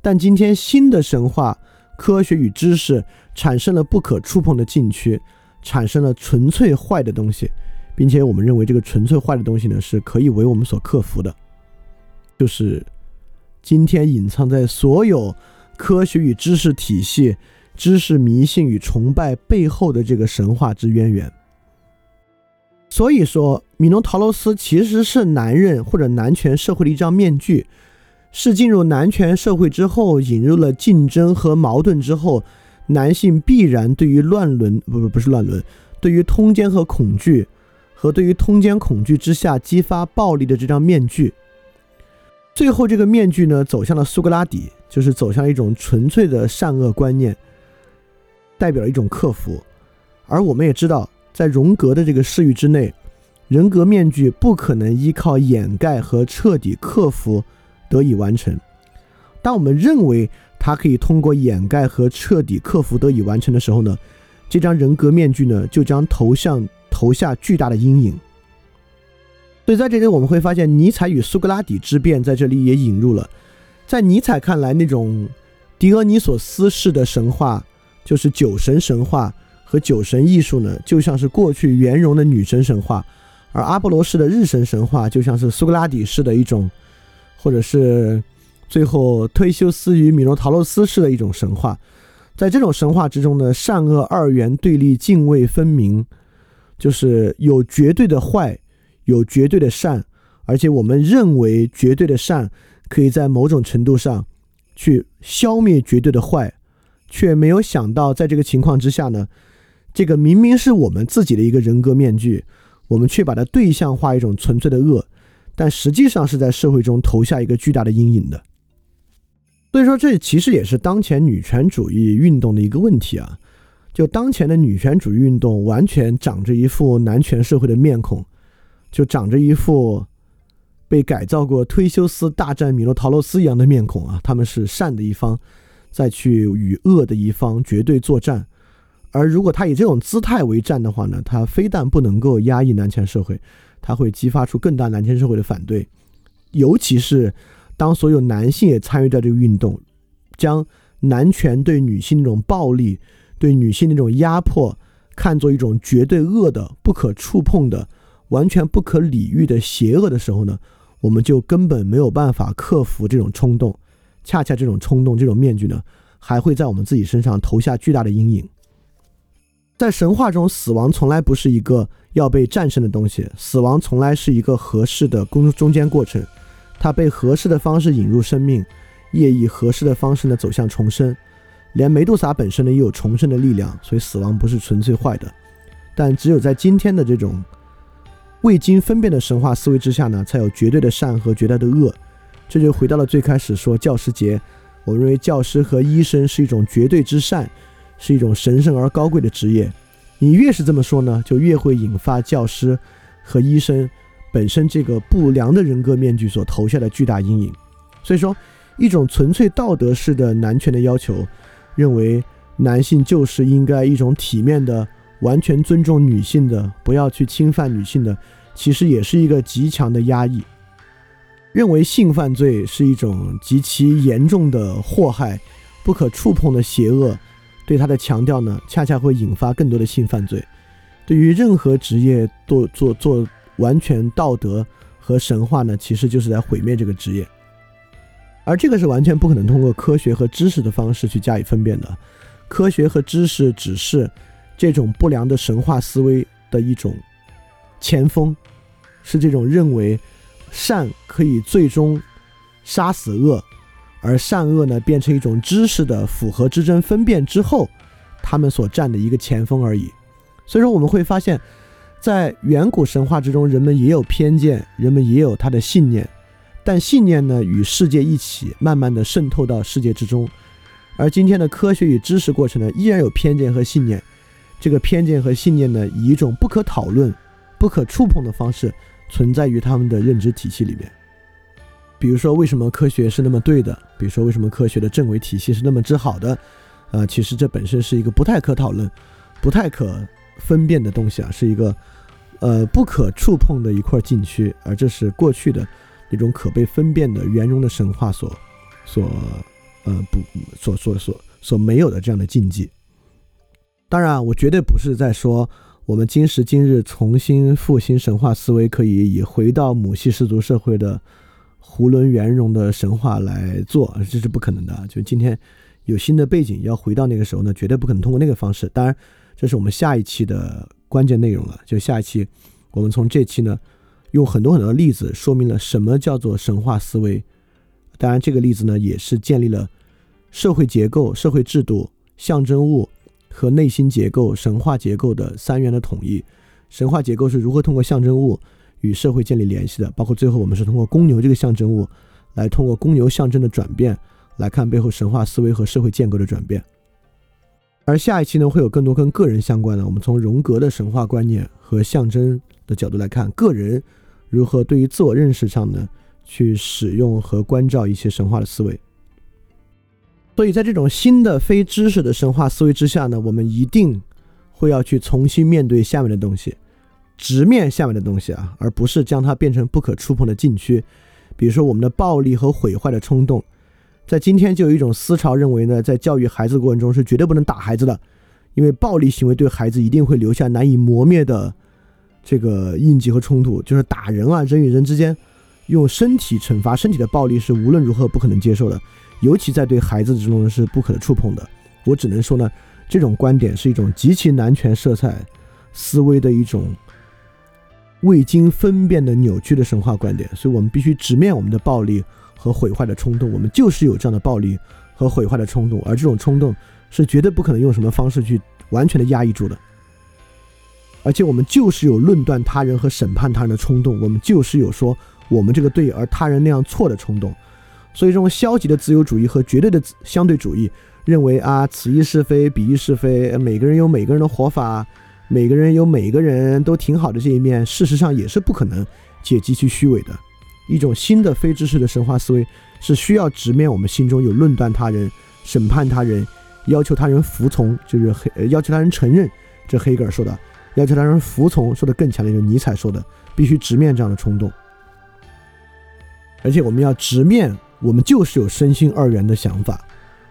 但今天新的神话，科学与知识产生了不可触碰的禁区，产生了纯粹坏的东西，并且我们认为这个纯粹坏的东西呢是可以为我们所克服的，就是今天隐藏在所有科学与知识体系。知识迷信与崇拜背后的这个神话之渊源。所以说，米诺陶罗斯其实是男人或者男权社会的一张面具，是进入男权社会之后，引入了竞争和矛盾之后，男性必然对于乱伦不不不是乱伦，对于通奸和恐惧，和对于通奸恐惧之下激发暴力的这张面具。最后，这个面具呢，走向了苏格拉底，就是走向一种纯粹的善恶观念。代表了一种克服，而我们也知道，在荣格的这个视域之内，人格面具不可能依靠掩盖和彻底克服得以完成。当我们认为它可以通过掩盖和彻底克服得以完成的时候呢，这张人格面具呢就将投向投下巨大的阴影。所以在这里我们会发现，尼采与苏格拉底之辩在这里也引入了，在尼采看来，那种狄俄尼索斯式的神话。就是酒神神话和酒神艺术呢，就像是过去圆融的女神神话，而阿波罗式的日神神话就像是苏格拉底式的一种，或者是最后忒修斯与米诺陶洛斯式的一种神话。在这种神话之中呢，善恶二元对立泾渭分明，就是有绝对的坏，有绝对的善，而且我们认为绝对的善可以在某种程度上去消灭绝对的坏。却没有想到，在这个情况之下呢，这个明明是我们自己的一个人格面具，我们却把它对象化一种纯粹的恶，但实际上是在社会中投下一个巨大的阴影的。所以说，这其实也是当前女权主义运动的一个问题啊！就当前的女权主义运动，完全长着一副男权社会的面孔，就长着一副被改造过忒修斯大战米诺陶洛斯一样的面孔啊！他们是善的一方。再去与恶的一方绝对作战，而如果他以这种姿态为战的话呢，他非但不能够压抑男权社会，他会激发出更大男权社会的反对。尤其是当所有男性也参与到这个运动，将男权对女性那种暴力、对女性那种压迫看作一种绝对恶的、不可触碰的、完全不可理喻的邪恶的时候呢，我们就根本没有办法克服这种冲动。恰恰这种冲动，这种面具呢，还会在我们自己身上投下巨大的阴影。在神话中，死亡从来不是一个要被战胜的东西，死亡从来是一个合适的中中间过程，它被合适的方式引入生命，也以合适的方式呢走向重生。连梅杜莎本身呢也有重生的力量，所以死亡不是纯粹坏的。但只有在今天的这种未经分辨的神话思维之下呢，才有绝对的善和绝对的恶。这就回到了最开始说教师节，我认为教师和医生是一种绝对之善，是一种神圣而高贵的职业。你越是这么说呢，就越会引发教师和医生本身这个不良的人格面具所投下的巨大阴影。所以说，一种纯粹道德式的男权的要求，认为男性就是应该一种体面的、完全尊重女性的、不要去侵犯女性的，其实也是一个极强的压抑。认为性犯罪是一种极其严重的祸害，不可触碰的邪恶，对他的强调呢，恰恰会引发更多的性犯罪。对于任何职业做做做完全道德和神话呢，其实就是在毁灭这个职业。而这个是完全不可能通过科学和知识的方式去加以分辨的。科学和知识只是这种不良的神话思维的一种前锋，是这种认为善可以最终杀死恶，而善恶呢变成一种知识的符合之争分辨之后，他们所占的一个前锋而已。所以说，我们会发现，在远古神话之中，人们也有偏见，人们也有他的信念。但信念呢，与世界一起慢慢的渗透到世界之中，而今天的科学与知识过程呢，依然有偏见和信念。这个偏见和信念呢，以一种不可讨论、不可触碰的方式存在于他们的认知体系里面。比如说，为什么科学是那么对的？比如说，为什么科学的正伪体系是那么之好的？呃，其实这本身是一个不太可讨论、不太可分辨的东西啊，是一个呃不可触碰的一块禁区，而这是过去的。那种可被分辨的圆融的神话所，所，呃不，所所所所没有的这样的禁忌。当然，我绝对不是在说我们今时今日重新复兴神话思维，可以以回到母系氏族社会的囫囵圆融的神话来做，这是不可能的。就今天有新的背景，要回到那个时候呢，绝对不可能通过那个方式。当然，这是我们下一期的关键内容了。就下一期，我们从这期呢。用很多很多的例子说明了什么叫做神话思维。当然，这个例子呢，也是建立了社会结构、社会制度、象征物和内心结构、神话结构的三元的统一。神话结构是如何通过象征物与社会建立联系的？包括最后我们是通过公牛这个象征物，来通过公牛象征的转变，来看背后神话思维和社会建构的转变。而下一期呢，会有更多跟个人相关的。我们从荣格的神话观念和象征的角度来看，个人。如何对于自我认识上呢，去使用和关照一些神话的思维？所以在这种新的非知识的神话思维之下呢，我们一定会要去重新面对下面的东西，直面下面的东西啊，而不是将它变成不可触碰的禁区。比如说我们的暴力和毁坏的冲动，在今天就有一种思潮认为呢，在教育孩子过程中是绝对不能打孩子的，因为暴力行为对孩子一定会留下难以磨灭的。这个印记和冲突，就是打人啊，人与人之间用身体惩罚身体的暴力是无论如何不可能接受的，尤其在对孩子之中是不可触碰的。我只能说呢，这种观点是一种极其男权色彩思维的一种未经分辨的扭曲的神话观点。所以我们必须直面我们的暴力和毁坏的冲动，我们就是有这样的暴力和毁坏的冲动，而这种冲动是绝对不可能用什么方式去完全的压抑住的。而且我们就是有论断他人和审判他人的冲动，我们就是有说我们这个对而他人那样错的冲动。所以这种消极的自由主义和绝对的相对主义，认为啊此一是非彼一是非，每个人有每个人的活法，每个人有每个人都挺好的这一面，事实上也是不可能且极其虚伪的。一种新的非知识的神话思维是需要直面我们心中有论断他人、审判他人、要求他人服从，就是黑要求他人承认。这黑格尔说的。要求他人服从，说的更强烈，就是尼采说的，必须直面这样的冲动。而且我们要直面，我们就是有身心二元的想法，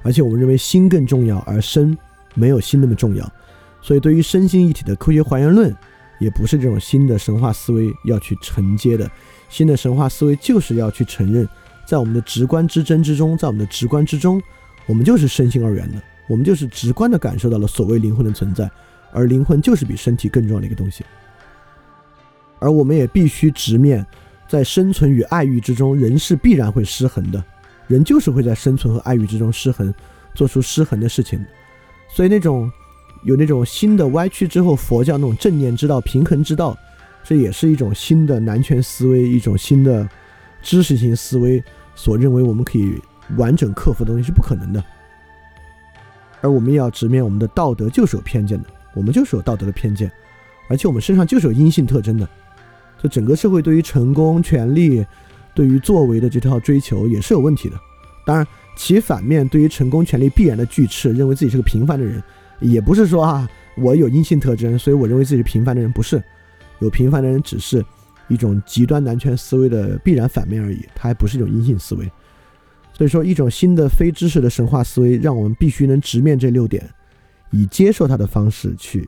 而且我们认为心更重要，而身没有心那么重要。所以，对于身心一体的科学还原论，也不是这种新的神话思维要去承接的。新的神话思维就是要去承认，在我们的直观之争之中，在我们的直观之中，我们就是身心二元的，我们就是直观的感受到了所谓灵魂的存在。而灵魂就是比身体更重要的一个东西，而我们也必须直面，在生存与爱欲之中，人是必然会失衡的，人就是会在生存和爱欲之中失衡，做出失衡的事情。所以那种有那种新的歪曲之后，佛教那种正念之道、平衡之道，这也是一种新的男权思维，一种新的知识型思维所认为我们可以完整克服的东西是不可能的。而我们也要直面我们的道德就是有偏见的。我们就是有道德的偏见，而且我们身上就是有阴性特征的。就整个社会对于成功、权利、对于作为的这套追求也是有问题的。当然，其反面对于成功、权利必然的拒斥，认为自己是个平凡的人，也不是说啊我有阴性特征，所以我认为自己是平凡的人，不是。有平凡的人只是一种极端男权思维的必然反面而已，它还不是一种阴性思维。所以说，一种新的非知识的神话思维，让我们必须能直面这六点。以接受他的方式去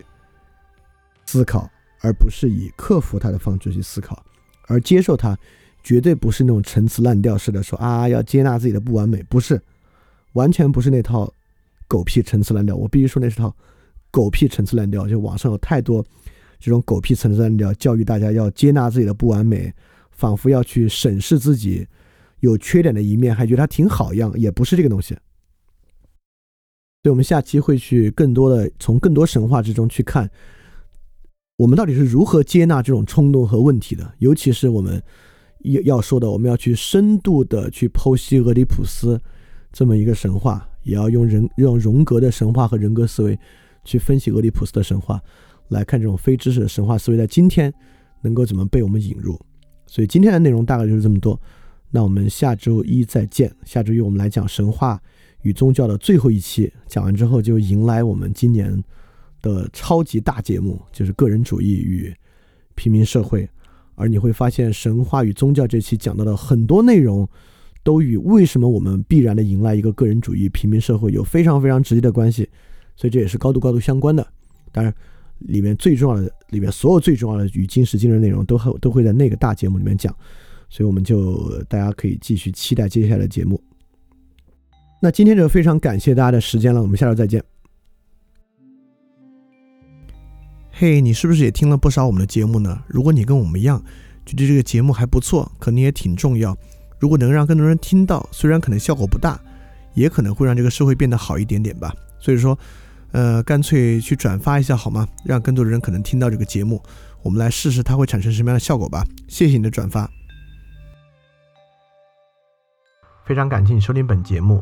思考，而不是以克服他的方式去思考。而接受他，绝对不是那种陈词滥调式的说啊要接纳自己的不完美，不是，完全不是那套狗屁陈词滥调。我必须说那是套狗屁陈词滥调。就网上有太多这种狗屁陈词滥调，教育大家要接纳自己的不完美，仿佛要去审视自己有缺点的一面，还觉得它挺好一样，也不是这个东西。所以，我们下期会去更多的从更多神话之中去看，我们到底是如何接纳这种冲动和问题的。尤其是我们要要说的，我们要去深度的去剖析俄狄浦斯这么一个神话，也要用人用荣格的神话和人格思维去分析俄狄浦斯的神话，来看这种非知识的神话思维在今天能够怎么被我们引入。所以，今天的内容大概就是这么多。那我们下周一再见。下周一我们来讲神话。与宗教的最后一期讲完之后，就迎来我们今年的超级大节目，就是个人主义与平民社会。而你会发现，神话与宗教这期讲到的很多内容，都与为什么我们必然的迎来一个个人主义平民社会有非常非常直接的关系。所以这也是高度高度相关的。当然，里面最重要的，里面所有最重要的与今时今日内容，都会都会在那个大节目里面讲。所以我们就大家可以继续期待接下来的节目。那今天就非常感谢大家的时间了，我们下周再见。嘿，你是不是也听了不少我们的节目呢？如果你跟我们一样觉得这个节目还不错，可能也挺重要，如果能让更多人听到，虽然可能效果不大，也可能会让这个社会变得好一点点吧。所以说，呃，干脆去转发一下好吗？让更多的人可能听到这个节目，我们来试试它会产生什么样的效果吧。谢谢你的转发，非常感谢你收听本节目。